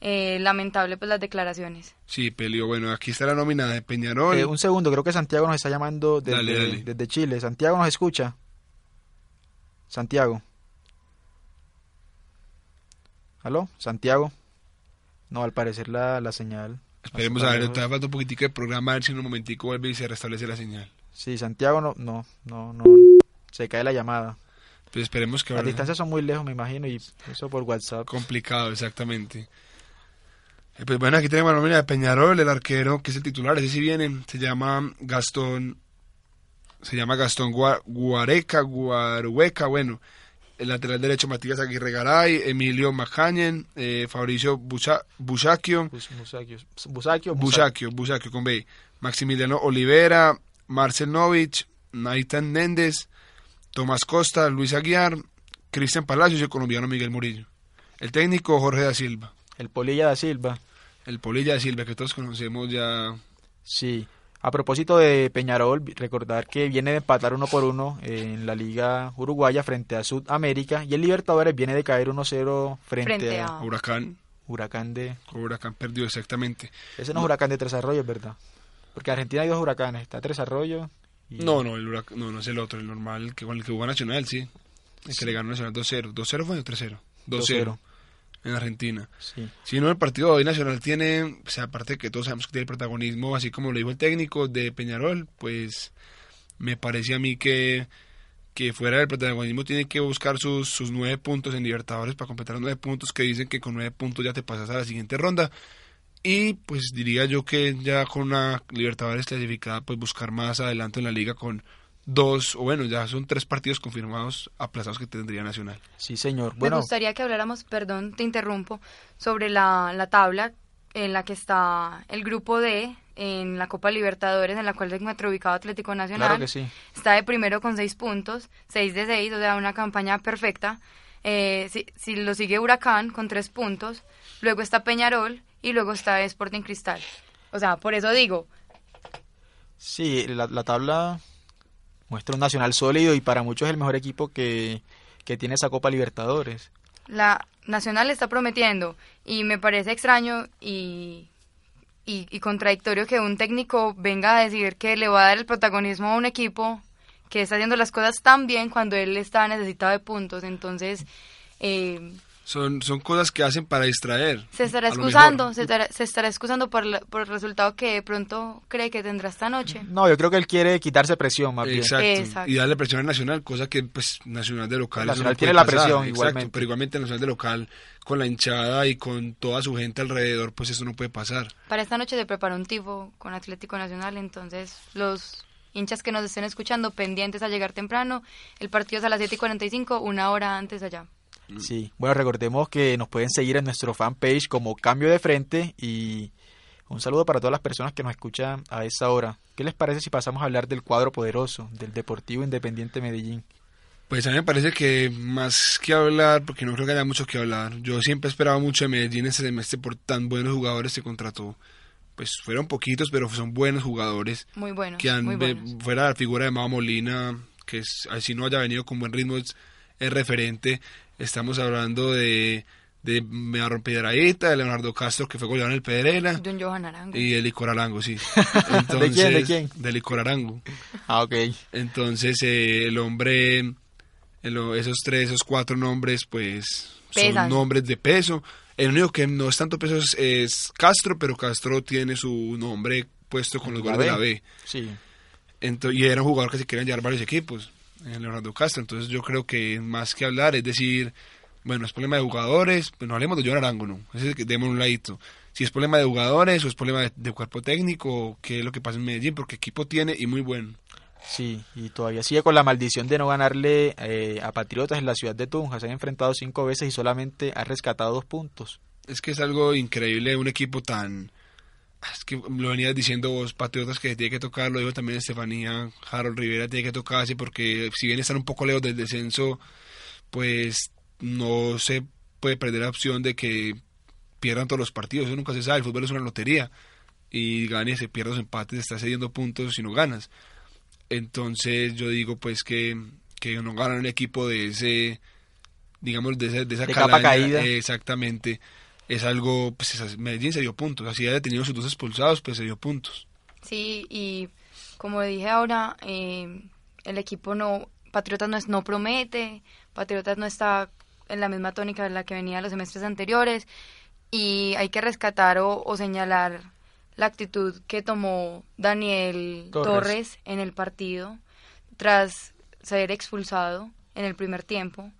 eh, lamentable pues las declaraciones sí peleó bueno aquí está la nómina de Peñarol Eh, un segundo, creo que Santiago nos está llamando desde, Dale, dale. desde Chile. Santiago nos escucha. Santiago. ¿Aló? Santiago. No, al parecer la, la señal. esperemos a ver todavía falta un poquitico de programa a ver si en un momentico vuelve y se restablece la señal Sí, Santiago no, no, no, no. Se cae la llamada. Pues esperemos que Las ahora distancias son muy lejos, me imagino, y eso por WhatsApp. complicado exactamente Eh, pues bueno aquí tenemos la nómina de Peñarol el arquero que es el titular ese sí viene se llama Gastón se llama Gastón Gua- Guareca Guarueca bueno el lateral derecho Matías Aguirre Garay, Emilio Macañen, eh, Fabricio Busa- Busacchio. Busacchio, Busacchio con B, Maximiliano Olivera, Marcel Novich, Naitan Méndez, Tomás Costa, Luis Aguiar, Cristian Palacios y el colombiano Miguel Murillo. El técnico Jorge da Silva, El Polilla da Silva. el Polilla da Silva que todos conocemos ya. Sí. A propósito de Peñarol, recordar que viene de empatar uno por uno en la Liga Uruguaya frente a Sudamérica y el Libertadores viene de caer 1-0 frente, Frente a a- Huracán, Huracán de... Huracán perdió exactamente. Ese no es Huracán de Tres Arroyos, ¿verdad? Porque en Argentina hay dos huracanes, está Tres Arroyos y... No, no, el Huracán, no, no es el otro, el normal, el que con el que jugó Nacional, sí. El que le ganó Nacional 2-0. ¿2-0 fue o 3-0? 2-0 en Argentina. Sí. Si no, el partido hoy Nacional tiene, o sea, aparte de que todos sabemos que tiene el protagonismo, así como lo dijo el técnico de Peñarol, pues me parece a mí que, que fuera del protagonismo tiene que buscar sus, sus nueve puntos en Libertadores para completar los nueve puntos que dicen que con nueve puntos ya te pasas a la siguiente ronda. Y pues diría yo que ya con una Libertadores clasificada, pues buscar más adelante en la liga con dos, o bueno, ya son tres partidos confirmados aplazados que tendría Nacional. Sí, señor. Bueno, Me gustaría que habláramos, perdón, te interrumpo, sobre la, la tabla en la que está el grupo D en la Copa Libertadores, en la cual se encuentra ubicado Atlético Nacional. claro que sí. Está de primero con seis puntos, seis de seis, o sea, una campaña perfecta. Eh, si, si lo sigue Huracán con tres puntos, luego está Peñarol y luego está Sporting Cristal. O sea, por eso digo, Sí, la, la tabla muestra un Nacional sólido y para muchos es el mejor equipo que, que tiene esa Copa Libertadores. la Nacional está prometiendo y me parece extraño y, y, y contradictorio que un técnico venga a decir que le va a dar el protagonismo a un equipo que está haciendo las cosas tan bien cuando él está necesitado de puntos. Entonces, eh, Son, son cosas que hacen para distraer. se estará excusando, se estará, se estará excusando por, la- por el resultado que de pronto cree que tendrá esta noche. No, yo creo que él quiere quitarse presión más bien. Exacto. Y darle presión al Nacional, cosa que pues Nacional de local. Nacional no tiene la pasar. presión Exacto, igualmente. Pero igualmente Nacional de local, con la hinchada y con toda su gente alrededor, pues eso no puede pasar. Para esta noche se prepara un tifo con Atlético Nacional, entonces los hinchas que nos estén escuchando pendientes a llegar temprano, el partido es a las 7 y 45, una hora antes allá. Sí, bueno, recordemos que nos pueden seguir en nuestro fanpage como Cambio de Frente y un saludo para todas las personas que nos escuchan a esta hora. ¿Qué les parece si pasamos a hablar del cuadro poderoso, del Deportivo Independiente Medellín? Pues a mí me parece que más que hablar, porque no creo que haya mucho que hablar, yo siempre esperaba mucho de Medellín este semestre por tan buenos jugadores que contrató. Pues fueron poquitos, pero son buenos jugadores. Muy buenos, que han, muy buenos. fuera la figura de Mao Molina, que es, así no haya venido con buen ritmo, es, es referente. Estamos hablando de, de Medarron Piedraíta, de Leonardo Castro, que fue goleador en el Pedrera, De un Johan Arango. y de Licor Arango, sí. ¿De quién, de quién? De Licor Arango. Ah, ok. Entonces, eh, el hombre, el- esos tres, esos cuatro nombres, pues Pesan. son nombres de peso. El único que no es tanto peso es, es Castro, pero Castro tiene su nombre puesto con los goles de la B. Sí. Ento- y era un jugador que se querían llevar varios equipos. Leonardo Castro. Entonces yo creo que más que hablar es decir, bueno, es problema de jugadores, pues no hablemos de John Arango, ¿no? Ese es que demos un ladito. Si es problema de jugadores o es problema de, de cuerpo técnico, qué es lo que pasa en Medellín, porque equipo tiene y muy bueno. Sí, y todavía sigue con la maldición de no ganarle eh, a Patriotas en la ciudad de Tunja. Se han enfrentado cinco veces y solamente ha rescatado dos puntos. Es que es algo increíble un equipo tan... Es que lo venías diciendo vos, Patriotas, que tiene que tocar, lo dijo también Estefanía, Harold Rivera tiene que tocarse porque si bien están un poco lejos del descenso, pues no se puede perder la opción de que pierdan todos los partidos, eso nunca se sabe, el fútbol es una lotería y ganes, se pierdas empates, estás cediendo puntos si no ganas. Entonces yo digo pues que, que no ganan un equipo de ese, digamos, de, ese, de esa De capa caída. exactamente, es algo, pues Medellín se dio puntos, así haya tenido sus dos expulsados, pues se dio puntos. Sí, y como dije ahora, eh, el equipo no, Patriotas no, es, no promete, Patriotas no está en la misma tónica en la que venía los semestres anteriores y hay que rescatar o, o señalar la actitud que tomó Daniel Torres. Torres. en el partido tras ser expulsado en el primer tiempo.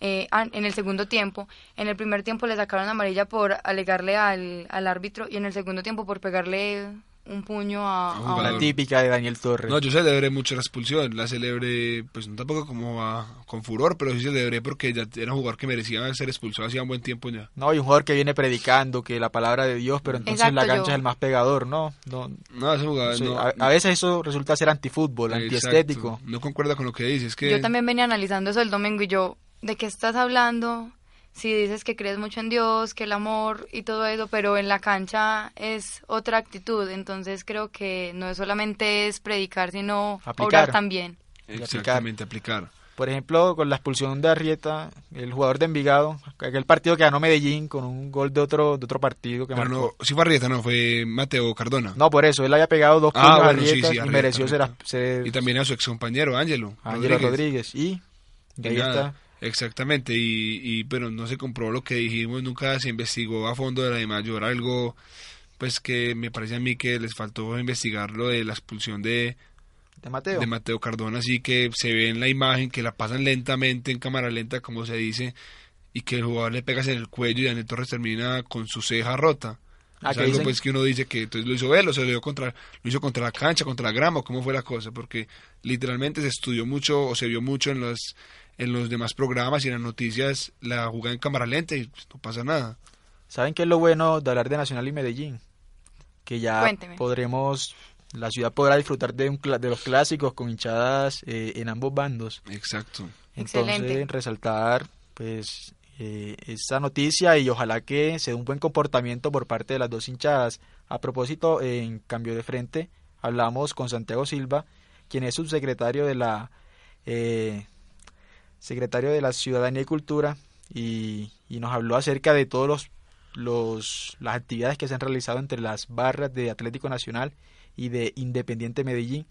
Eh, en el segundo tiempo, en el primer tiempo le sacaron amarilla por alegarle al, al árbitro y en el segundo tiempo por pegarle un puño a, A. La típica de Daniel Torres. No, yo celebré mucho la expulsión, la celebré, pues no tampoco como a- con furor, pero sí celebré porque ya era un jugador que merecía ser expulsado hacía un buen tiempo ya. No, hay un jugador que viene predicando que la palabra de Dios, pero entonces en la cancha yo- es el más pegador, ¿no? no, No, ese jugador sí, no, a, a veces eso resulta ser antifútbol, antiestético. No concuerda con lo que dices, es que Yo también venía analizando eso el domingo y yo, ¿de qué estás hablando? Si dices que crees mucho en Dios, que el amor y todo eso, pero en la cancha es otra actitud, entonces creo que no es solamente es predicar, sino Aplicar. orar también. y exactamente aplicar. Por ejemplo, con la expulsión de Arrieta, el jugador de Envigado, aquel partido que ganó Medellín con un gol de otro de otro partido que Pero marcó. no, sí fue Arrieta, no, fue Mateo Cardona. No, por eso, él había pegado dos Ah, puños a sí, Arrieta sí, y Arrieta, mereció ser, Arrieta. ser Y también a su ex compañero, Ángelo. Ángelo Rodríguez. Y, y ahí está. Exactamente, y, y pero no se comprobó lo que dijimos, nunca se investigó a fondo de la de mayor, algo pues que me parece a mí que les faltó investigar lo de la expulsión de, De Mateo. de Mateo Cardona, así que se ve en la imagen que la pasan lentamente en cámara lenta, como se dice, y que el jugador le pegas en el cuello y Daniel Torres termina con su ceja rota. Ah, es ¿qué algo dicen? pues que uno dice que entonces lo hizo él o se lo dio contra lo hizo contra la cancha, contra la grama, o cómo fue la cosa, porque literalmente se estudió mucho o se vio mucho en los en los demás programas y en las noticias la jugada en cámara lenta y pues, no pasa nada. ¿Saben qué es lo bueno de hablar de Nacional y Medellín? Que ya Cuénteme. podremos, la ciudad podrá disfrutar de, un, cla- de los clásicos con hinchadas eh, en ambos bandos. Exacto. Entonces, Excelente. resaltar pues eh, esa noticia y ojalá que se dé un buen comportamiento por parte de las dos hinchadas. A propósito, en cambio de frente, hablamos con Santiago Silva, quien es subsecretario de la eh, secretario de la Ciudadanía y Cultura y, y nos habló acerca de todos los, los las actividades que se han realizado entre las barras de Atlético Nacional y de Independiente Medellín.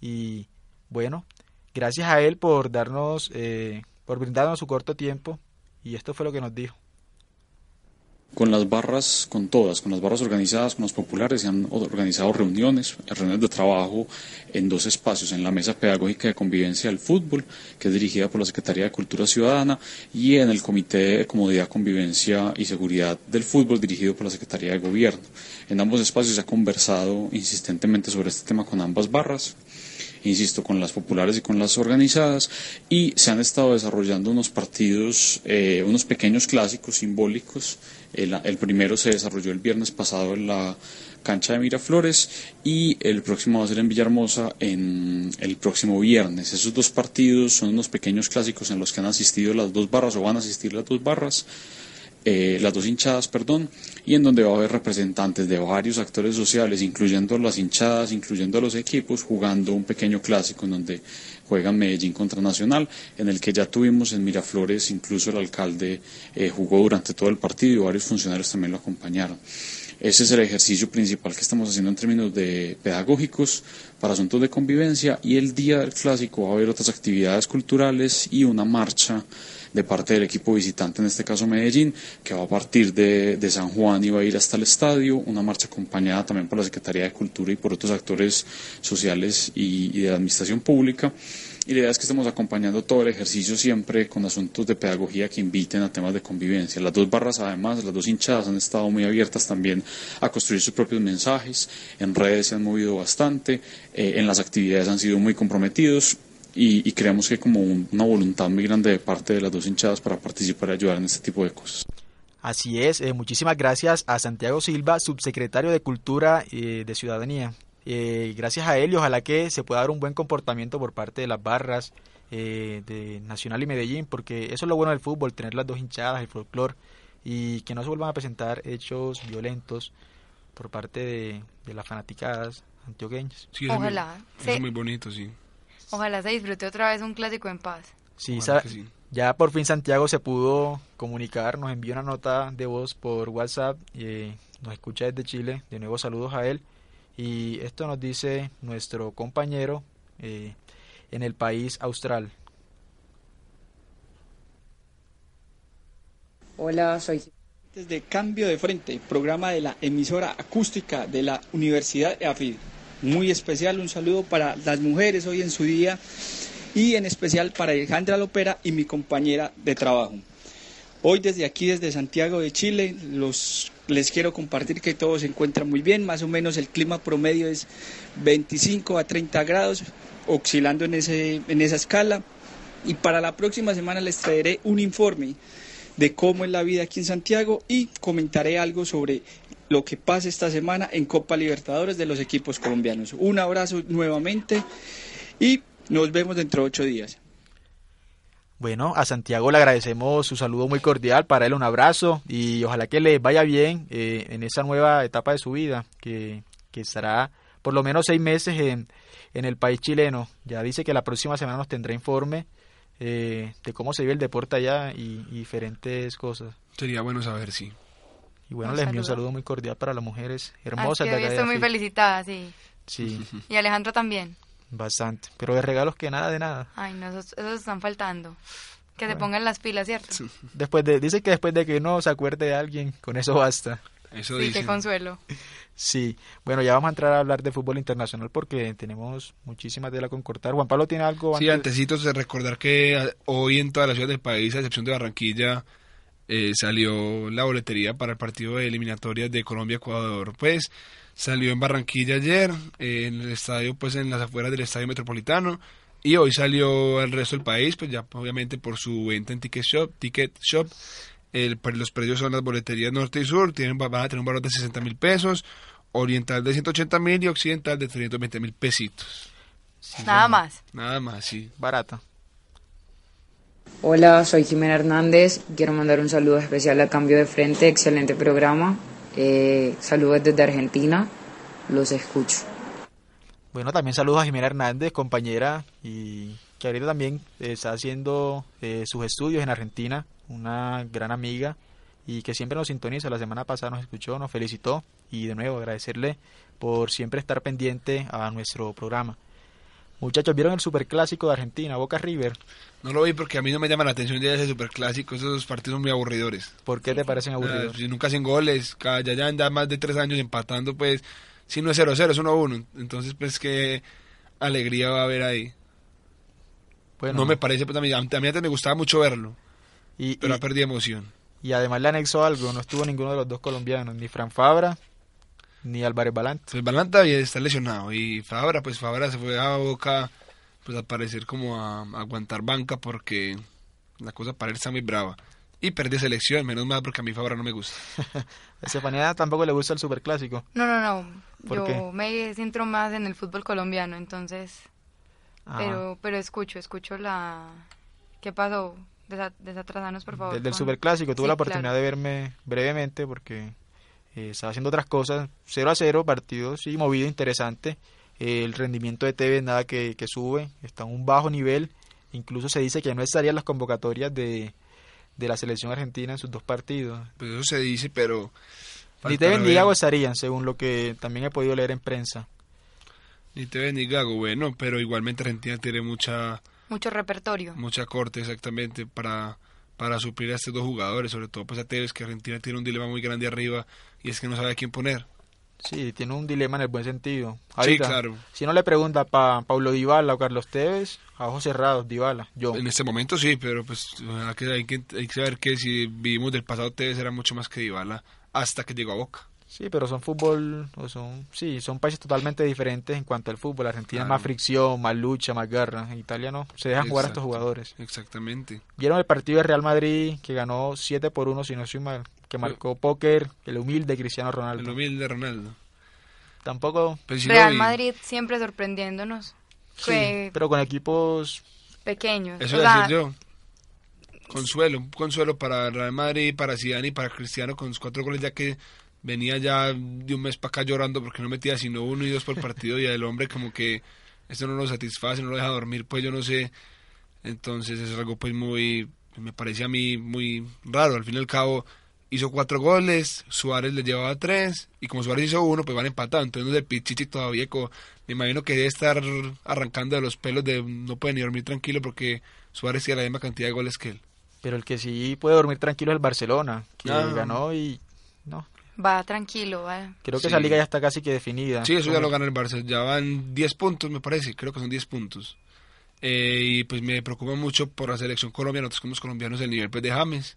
Y bueno gracias a él por darnos eh, por brindarnos su corto tiempo y esto fue lo que nos dijo Con las barras, con todas, con las barras organizadas, con las populares, se han organizado reuniones, reuniones de trabajo en dos espacios, en la Mesa Pedagógica de Convivencia del Fútbol, que es dirigida por la Secretaría de Cultura Ciudadana, y en el Comité de Comodidad, Convivencia y Seguridad del Fútbol, dirigido por la Secretaría de Gobierno. En ambos espacios se ha conversado insistentemente sobre este tema con ambas barras insisto, con las populares y con las organizadas, y se han estado desarrollando unos partidos, eh, unos pequeños clásicos simbólicos. El, primero se desarrolló el viernes pasado en la cancha de Miraflores y el próximo va a ser en Villahermosa en el próximo viernes. Esos dos partidos son unos pequeños clásicos en los que han asistido las dos barras o van a asistir las dos barras eh, las dos hinchadas, perdón, y en donde va a haber representantes de varios actores sociales, incluyendo las hinchadas, incluyendo los equipos, jugando un pequeño clásico en donde juegan Medellín contra Nacional, en el que ya tuvimos en Miraflores, incluso el alcalde eh, jugó durante todo el partido y varios funcionarios también lo acompañaron. Ese es el ejercicio principal que estamos haciendo en términos de pedagógicos para asuntos de convivencia y el día del clásico va a haber otras actividades culturales y una marcha de parte del equipo visitante, en este caso Medellín, que va a partir de, de, San Juan y va a ir hasta el estadio, una marcha acompañada también por la Secretaría de Cultura y por otros actores sociales y, de la Administración Pública, y la idea es que estemos acompañando todo el ejercicio siempre con asuntos de pedagogía que inviten a temas de convivencia. Las dos barras, además, las dos hinchadas han estado muy abiertas también a construir sus propios mensajes, en redes se han movido bastante, eh, en las actividades han sido muy comprometidos y, creemos que hay como una voluntad muy grande de parte de las dos hinchadas para participar y ayudar en este tipo de cosas. Así es, eh, muchísimas gracias a Santiago Silva, subsecretario de Cultura y de Ciudadanía. Eh, gracias a él y ojalá que se pueda dar un buen comportamiento por parte de las barras eh, de Nacional y Medellín, porque eso es lo bueno del fútbol, tener las dos hinchadas, el folclore, y que no se vuelvan a presentar hechos violentos por parte de, las fanaticadas antioqueñas. Sí, ojalá. es muy bonito, sí. Ojalá se disfrute otra vez un clásico en paz. Sí, ya por fin Santiago se pudo comunicar, nos envió una nota de voz por WhatsApp, y eh, nos escucha desde Chile, de nuevo saludos a él. Y esto nos dice nuestro compañero eh, en el país austral. Hola, soy desde Cambio de Frente, programa de la emisora acústica de la Universidad EAFID. Muy especial, un saludo para las mujeres hoy en su día y en especial para Alejandra Lopera y mi compañera de trabajo. Hoy desde aquí, desde Santiago de Chile, los, les quiero compartir que todo se encuentra muy bien, más o menos el clima promedio es 25 a 30 grados, oscilando en, ese, en esa escala. Y para la próxima semana les traeré un informe de cómo es la vida aquí en Santiago y comentaré algo sobre lo que pasa esta semana en Copa Libertadores de los equipos colombianos. Un abrazo nuevamente y nos vemos dentro de ocho días. Bueno, a Santiago le agradecemos su saludo muy cordial, para él un abrazo y ojalá que le vaya bien eh, en esa nueva etapa de su vida, que, que estará por lo menos seis meses en, en, el país chileno. Ya dice que la próxima semana nos tendrá informe eh, de cómo se vive el deporte allá y, diferentes cosas. Sería bueno saber, sí. Y bueno, les envío un saludo muy cordial para las mujeres hermosas de acá. Estoy muy felicitada, sí. Sí. Y Alejandro también. Bastante. Pero de regalos que nada de nada. Ay, no, esos, están faltando. Que se pongan las pilas, ¿cierto? Después de, dice que después de que uno se acuerde de alguien, con eso basta. Eso sí, qué consuelo. Sí, bueno, ya vamos a entrar a hablar de fútbol internacional porque tenemos muchísimas de la concortar. Juan Pablo tiene algo. Sí, antecitos de recordar que hoy en todas las ciudades del país, a excepción de Barranquilla, eh, salió la boletería para el partido de eliminatorias de Colombia-Ecuador. Pues Salió en Barranquilla ayer, en el estadio, pues en las afueras del estadio metropolitano. Y hoy salió el resto del país, pues ya obviamente por su venta en Ticket Shop. Ticket Shop el, pues, los precios son las boleterías norte y sur, tienen, van a tener un valor de 60 mil pesos, oriental de 180 mil y occidental de 320 mil pesitos. nada más. Nada más, sí. Barata. Hola, soy Jimena Hernández. Quiero mandar un saludo especial a Cambio de Frente. Excelente programa. Eh, saludos desde Argentina, los escucho. Bueno, también saludos a Jimena Hernández, compañera, y que ahorita también está haciendo eh, sus estudios en Argentina, una gran amiga y que siempre nos sintoniza. La semana pasada nos escuchó, nos felicitó y de nuevo agradecerle por siempre estar pendiente a nuestro programa. Muchachos, ¿vieron el superclásico de Argentina, Boca River? No lo vi porque a mí no me llama la atención ya ese superclásico, esos partidos son muy aburridores. ¿Por qué te parecen aburridos? Si nunca hacen goles, ya, ya anda más de tres años empatando, pues, si no es 0-0, es 1-1. Entonces, pues, qué alegría va a haber ahí. Bueno, no me parece, pues, a mí, a mí antes me gustaba mucho verlo, y, pero ha perdido emoción. Y además le anexó algo, no estuvo ninguno de los dos colombianos, ni Fran Fabra ni Álvarez Balanta. Pues Balanta está lesionado y Fabra, pues Fabra se fue a Boca pues a parecer como a, aguantar banca porque la cosa para él está muy brava. Y perdió selección, menos mal porque a mi Fabra no me gusta. a Estefanía tampoco le gusta el superclásico. No, no, no. Yo me centro más en el fútbol colombiano, entonces. Ah. Pero, pero escucho, escucho la. ¿Qué pasó? desatrasanos, por favor. Desde el superclásico, tuve la oportunidad de verme brevemente porque eh, estaba haciendo otras cosas. 0 a 0, partido sí, movido, interesante. el rendimiento de TV nada que, sube, está en un bajo nivel. Incluso se dice que no estarían las convocatorias de, de la selección argentina en sus dos partidos. Pues eso se dice, pero... Ni TV ni Gago estarían, según lo que también he podido leer en prensa. Ni TV ni Gago, bueno, pero igualmente Argentina tiene mucha... Mucho repertorio. Mucha corte, exactamente, para para suplir a estos dos jugadores, sobre todo pues a Tevez, que Argentina tiene un dilema muy grande arriba y es que no sabe a quién poner. Sí, tiene un dilema en el buen sentido. Sí, Ahorita, claro. Si no le pregunta para Paulo Dybala o Carlos Tevez, a ojos cerrados, Dybala, yo. En este momento sí, pero pues hay que, hay que, hay que saber que si vivimos del pasado Tevez era mucho más que Dybala hasta que llegó a Boca. Sí, pero son fútbol, o son, sí, son países totalmente diferentes en cuanto al fútbol. Argentina es más fricción, más lucha, más garra. En Italia no, se dejan jugar a estos jugadores. Exactamente. ¿Vieron el partido de Real Madrid que ganó 7 por 1, si no soy mal? Que marcó póker, el humilde Cristiano El Ronaldo. humilde Ronaldo. Tampoco, Pues lo Real. Madrid siempre sorprendiéndonos. sí, Fue pero con equipos pequeños. Eso O iba a sea, decir yo. Consuelo, un consuelo para Real Madrid, para Zidane y para Cristiano con sus cuatro goles ya que venía ya de un mes para acá llorando porque no metía sino uno y dos por partido y el hombre como que esto no lo satisface, no lo deja dormir, pues yo no sé. Entonces es algo pues muy, me parece a mí muy raro. Al fin y al cabo hizo cuatro goles, Suárez le llevaba tres y como Suárez hizo uno pues van empatados. Entonces el Pichichi todavía co- me imagino que debe estar arrancando de los pelos de no puede ni dormir tranquilo porque Suárez tiene la misma cantidad de goles que él. Pero el que sí puede dormir tranquilo es el Barcelona, que Ah. ganó y no, va tranquilo, va. creo que Sí. esa liga ya está casi que definida. Sí, eso ya lo gana el Barça. Ya van 10 puntos, me parece. Creo que son 10 puntos. Eh, y pues me preocupa mucho por la selección colombiana. Nosotros como colombianos el nivel pues, de James.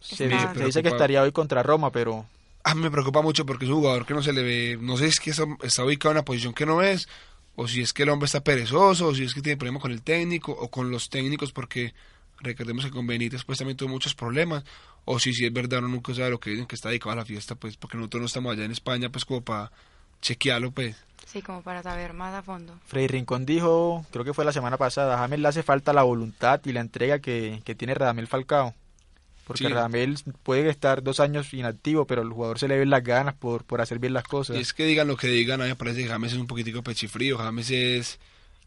Se, dice- se dice que estaría hoy contra Roma, pero A mí me preocupa mucho porque es un jugador que no se le ve. No sé si es que está, está ubicado en una posición que no es. O si es que el hombre está perezoso. O si es que tiene problemas con el técnico. O con los técnicos porque recordemos que con Benítez pues también tuvo muchos problemas. O si, si es verdad uno nunca sabe lo que dicen que está dedicado a la fiesta. Pues porque nosotros no estamos allá en España pues como para chequearlo pues. Sí, como para saber más a fondo. Freddy Rincón dijo, creo que fue la semana pasada, a James le hace falta la voluntad y la entrega que, que tiene Radamel Falcao. Porque Sí. Radamel puede estar dos años inactivo, pero el jugador se le ven las ganas por, por hacer bien las cosas. Y es que digan lo que digan, a mí me parece que James es un poquitico pechifrío. James es.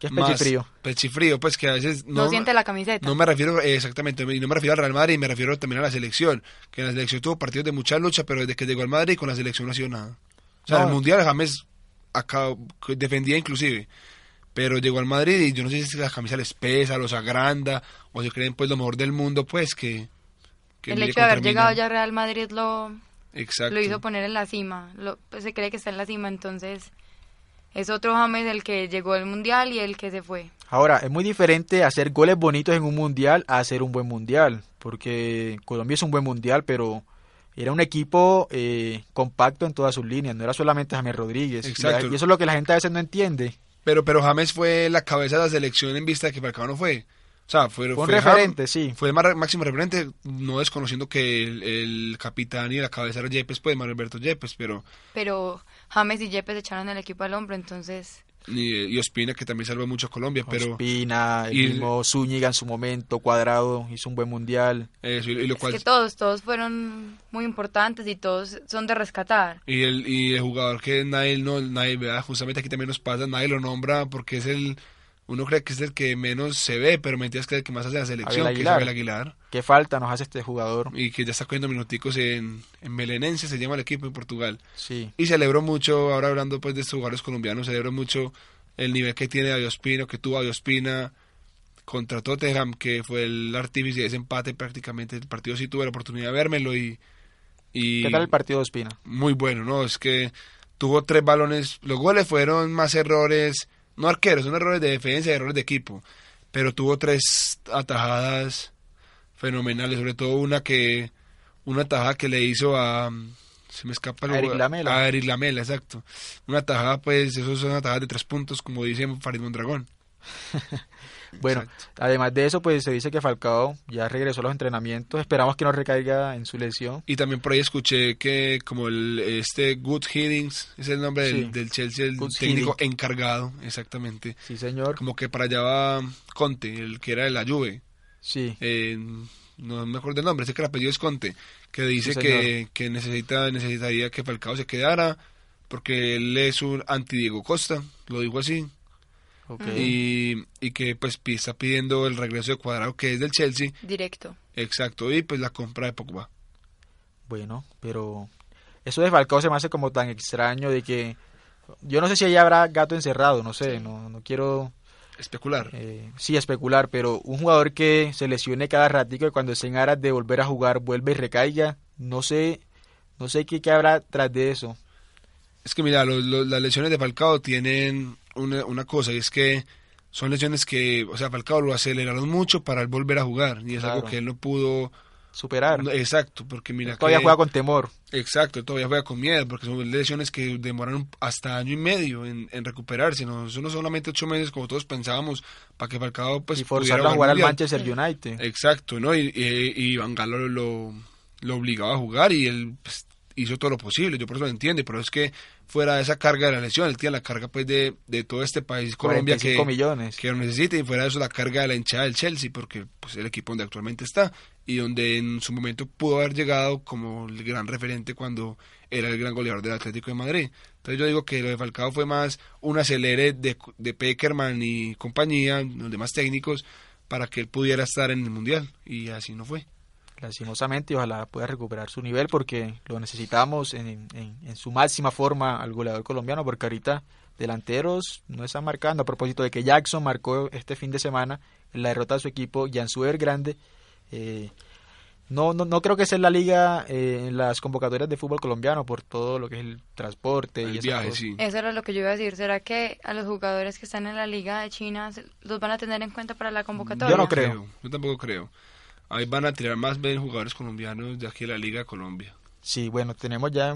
¿Qué es más pechifrío? Pechifrío, pues que a veces. No, siente la camiseta. No me refiero, eh, exactamente, y no me refiero al Real Madrid, me refiero también a la selección. Que en la selección tuvo partidos de mucha lucha, pero desde que llegó al Madrid con la selección no ha sido nada. O sea, No. en el Mundial James acá, defendía inclusive. Pero llegó al Madrid y yo no sé si es que la camisa les pesa, los agranda, o se creen pues lo mejor del mundo, pues que... que el hecho de haber llegado ya a Real Madrid lo, Exacto. lo hizo poner en la cima. Lo, pues se cree que está en la cima, entonces es otro James el que llegó al mundial y el que se fue. Ahora, es muy diferente hacer goles bonitos en un mundial a hacer un buen mundial, porque Colombia es un buen mundial, pero era un equipo eh, compacto en todas sus líneas, no era solamente James Rodríguez. Y Exacto. Y eso es lo que la gente a veces no entiende. Pero, pero James fue la cabeza de la selección en vista de que Falcao no fue. O sea, fue, Fue un fue referente, Jam- sí. Fue el más- máximo referente, no desconociendo que el, el capitán y la cabeza era Yepes, pues, Manuel Alberto Yepes, pero... Pero James y Yepes echaron el equipo al hombro, entonces Y, y Ospina, que también salvó mucho a Colombia, pero... Ospina, el y- mismo Zúñiga en su momento, Cuadrado, hizo un buen mundial. Eso, y, y lo es cual... que todos, todos fueron muy importantes y todos son de rescatar. Y el, y el jugador que nadie, no, nadie, ¿verdad? justamente aquí también nos pasa, nadie lo nombra porque es el... Uno cree que es el que menos se ve, pero mentiras que es el que más hace la selección, Abel que es Aguilar. Abel Aguilar. ¿Qué falta nos hace este jugador? Y que ya está cogiendo minuticos en, en Belenense, se llama el equipo en Portugal. Sí. Y celebro mucho, ahora hablando pues de estos jugadores colombianos, celebro mucho el nivel que tiene Ayospino, que tuvo Ayospina contra Tottenham, que fue el artífice de ese empate prácticamente. El partido sí tuve la oportunidad de vérmelo y... y ¿Qué tal el partido de Ospina? Muy bueno, ¿no? Es que tuvo tres balones, los goles fueron más errores, no arqueros, son errores de defensa y errores de equipo, pero tuvo tres atajadas fenomenales, sobre todo una que, una atajada que le hizo a, se me escapa el A Eric Lamela. A Eric Lamela, exacto. Una atajada, pues, esos son atajadas de tres puntos, como dice Farid Mondragón. Bueno, Exacto. además de eso, pues se dice que Falcao ya regresó a los entrenamientos. Esperamos que no recaiga en su lesión. Y también por ahí escuché que como el este Good Hiddings es el nombre del, Sí. del Chelsea, el Good técnico Hiddink. encargado, exactamente. Sí, señor. Como que para allá va Conte, el que era de la Juve. Sí. Eh, no me acuerdo el nombre, sé que el apellido es Conte, que dice Sí, que, que necesita necesitaría que Falcao se quedara porque él es un anti Diego Costa, lo dijo así, Y, y que pues está pidiendo el regreso de Cuadrado que es del Chelsea, Directo. exacto, y pues la compra de Pogba. Bueno, pero eso de Falcao se me hace como tan extraño de que yo no sé si allá habrá gato encerrado, no sé, no, no quiero Especular. eh, sí especular, pero un jugador que se lesione cada ratico y cuando esté en aras de volver a jugar vuelve y recaiga, no sé, no sé qué, qué habrá tras de eso. Es que mira, las lesiones de Falcao tienen una, una cosa y es que son lesiones que, o sea, Falcao lo aceleraron mucho para él volver a jugar y es algo que él no pudo superar. Exacto, porque mira todavía juega con temor. Exacto, todavía juega con miedo, porque son lesiones que demoran hasta año y medio en, recuperarse, no son solamente ocho meses como todos pensábamos para que Falcao pues y forzarlo a jugar al Manchester United. Exacto, ¿no? Y, y, Van Gaal lo, lo, obligaba a jugar y él pues, hizo todo lo posible, yo por eso lo entiendo, pero es que fuera de esa carga de la lesión, él tiene la carga pues de, de todo este país, Colombia, que, millones. que lo necesita, y fuera de eso la carga de la hinchada del Chelsea, porque pues el equipo donde actualmente está, y donde en su momento pudo haber llegado como el gran referente cuando era el gran goleador del Atlético de Madrid. Entonces yo digo que lo de Falcao fue más un acelere de, de Peckerman y compañía, los demás técnicos, para que él pudiera estar en el Mundial, y así no fue lastimosamente y ojalá pueda recuperar su nivel porque lo necesitamos en, en, su máxima forma al goleador colombiano porque ahorita delanteros no están marcando a propósito de que Jackson marcó este fin de semana en la derrota de su equipo Jansuer Grande eh, no, no, no creo que sea la liga eh, en las convocatorias de fútbol colombiano por todo lo que es el transporte y viaje, sí. Eso era lo que yo iba a decir. ¿Será que a los jugadores que están en la liga de China los van a tener en cuenta para la convocatoria? Yo no creo. Yo tampoco creo. Ahí van a tirar más bien jugadores colombianos de aquí a la Liga de Colombia. Sí, bueno, tenemos ya,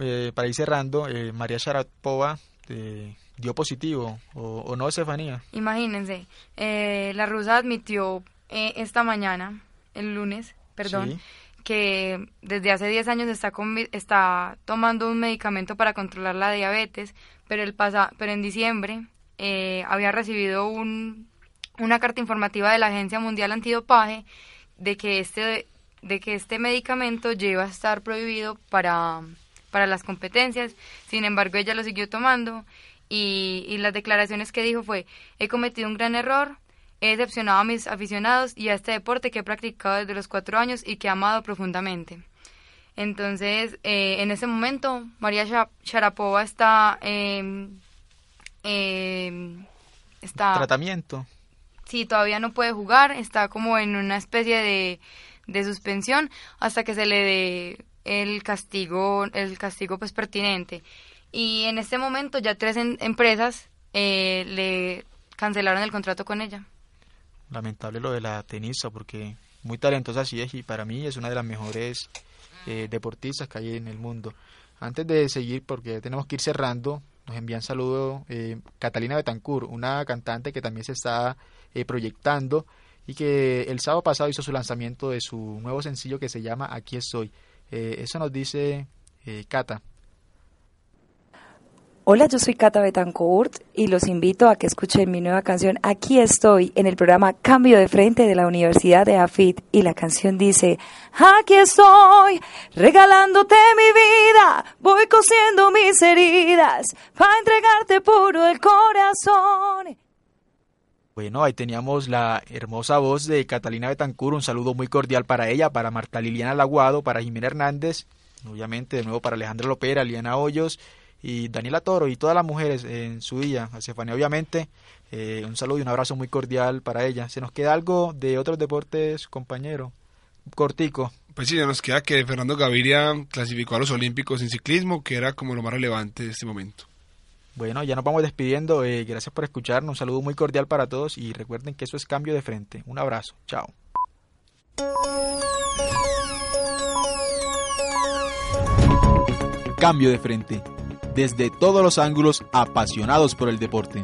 eh, para ir cerrando, eh, María Sharapova eh, dio positivo, o, no, Estefanía. Imagínense, la rusa admitió esta mañana, el lunes, perdón, que desde hace 10 años está, está tomando un medicamento para controlar la diabetes, pero, el pasa pero en diciembre había recibido un, una carta informativa de la Agencia Mundial Antidopaje de que este, de que este medicamento lleva a estar prohibido para, para las competencias. Sin embargo, ella lo siguió tomando y, y las declaraciones que dijo fue, he cometido un gran error, he decepcionado a mis aficionados y a este deporte que he practicado desde los cuatro años y que he amado profundamente. Entonces, eh, en ese momento, María Sharapova está... Eh, está tratamiento sí, todavía no puede jugar, está como en una especie de, de suspensión hasta que se le dé el castigo, el castigo pues pertinente. Y en este momento ya tres empresas eh, le cancelaron el contrato con ella. Lamentable lo de la tenista porque muy talentosa sí es y para mí es una de las mejores eh, deportistas que hay en el mundo. Antes de seguir, porque tenemos que ir cerrando, nos envían saludo eh, Catalina Betancourt, una cantante que también se está eh, proyectando y que el sábado pasado hizo su lanzamiento de su nuevo sencillo que se llama Aquí estoy. Eh, eso nos dice eh, Cata. Hola, yo soy Cata Betancourt y los invito a que escuchen mi nueva canción Aquí estoy en el programa Cambio de Frente de la Universidad de AFIT y la canción dice Aquí estoy regalándote mi vida, voy cosiendo mis heridas para entregarte puro el corazón. Bueno, ahí teníamos la hermosa voz de Catalina Betancur, un saludo muy cordial para ella, para Marta Liliana Laguado, para Jimena Hernández, obviamente de nuevo para Alejandra Lopera, Liana Hoyos y Daniela Toro y todas las mujeres en su día, a Estefanía obviamente, eh, un saludo y un abrazo muy cordial para ella. ¿Se nos queda algo de otros deportes, compañero? Cortico. Pues sí, ya nos queda que Fernando Gaviria clasificó a los Olímpicos en ciclismo, que era como lo más relevante de este momento. Bueno, ya nos vamos despidiendo. Eh, gracias por escucharnos. Un saludo muy cordial para todos y recuerden que eso es cambio de frente. Un abrazo. Chao. Cambio de frente. Desde todos los ángulos apasionados por el deporte.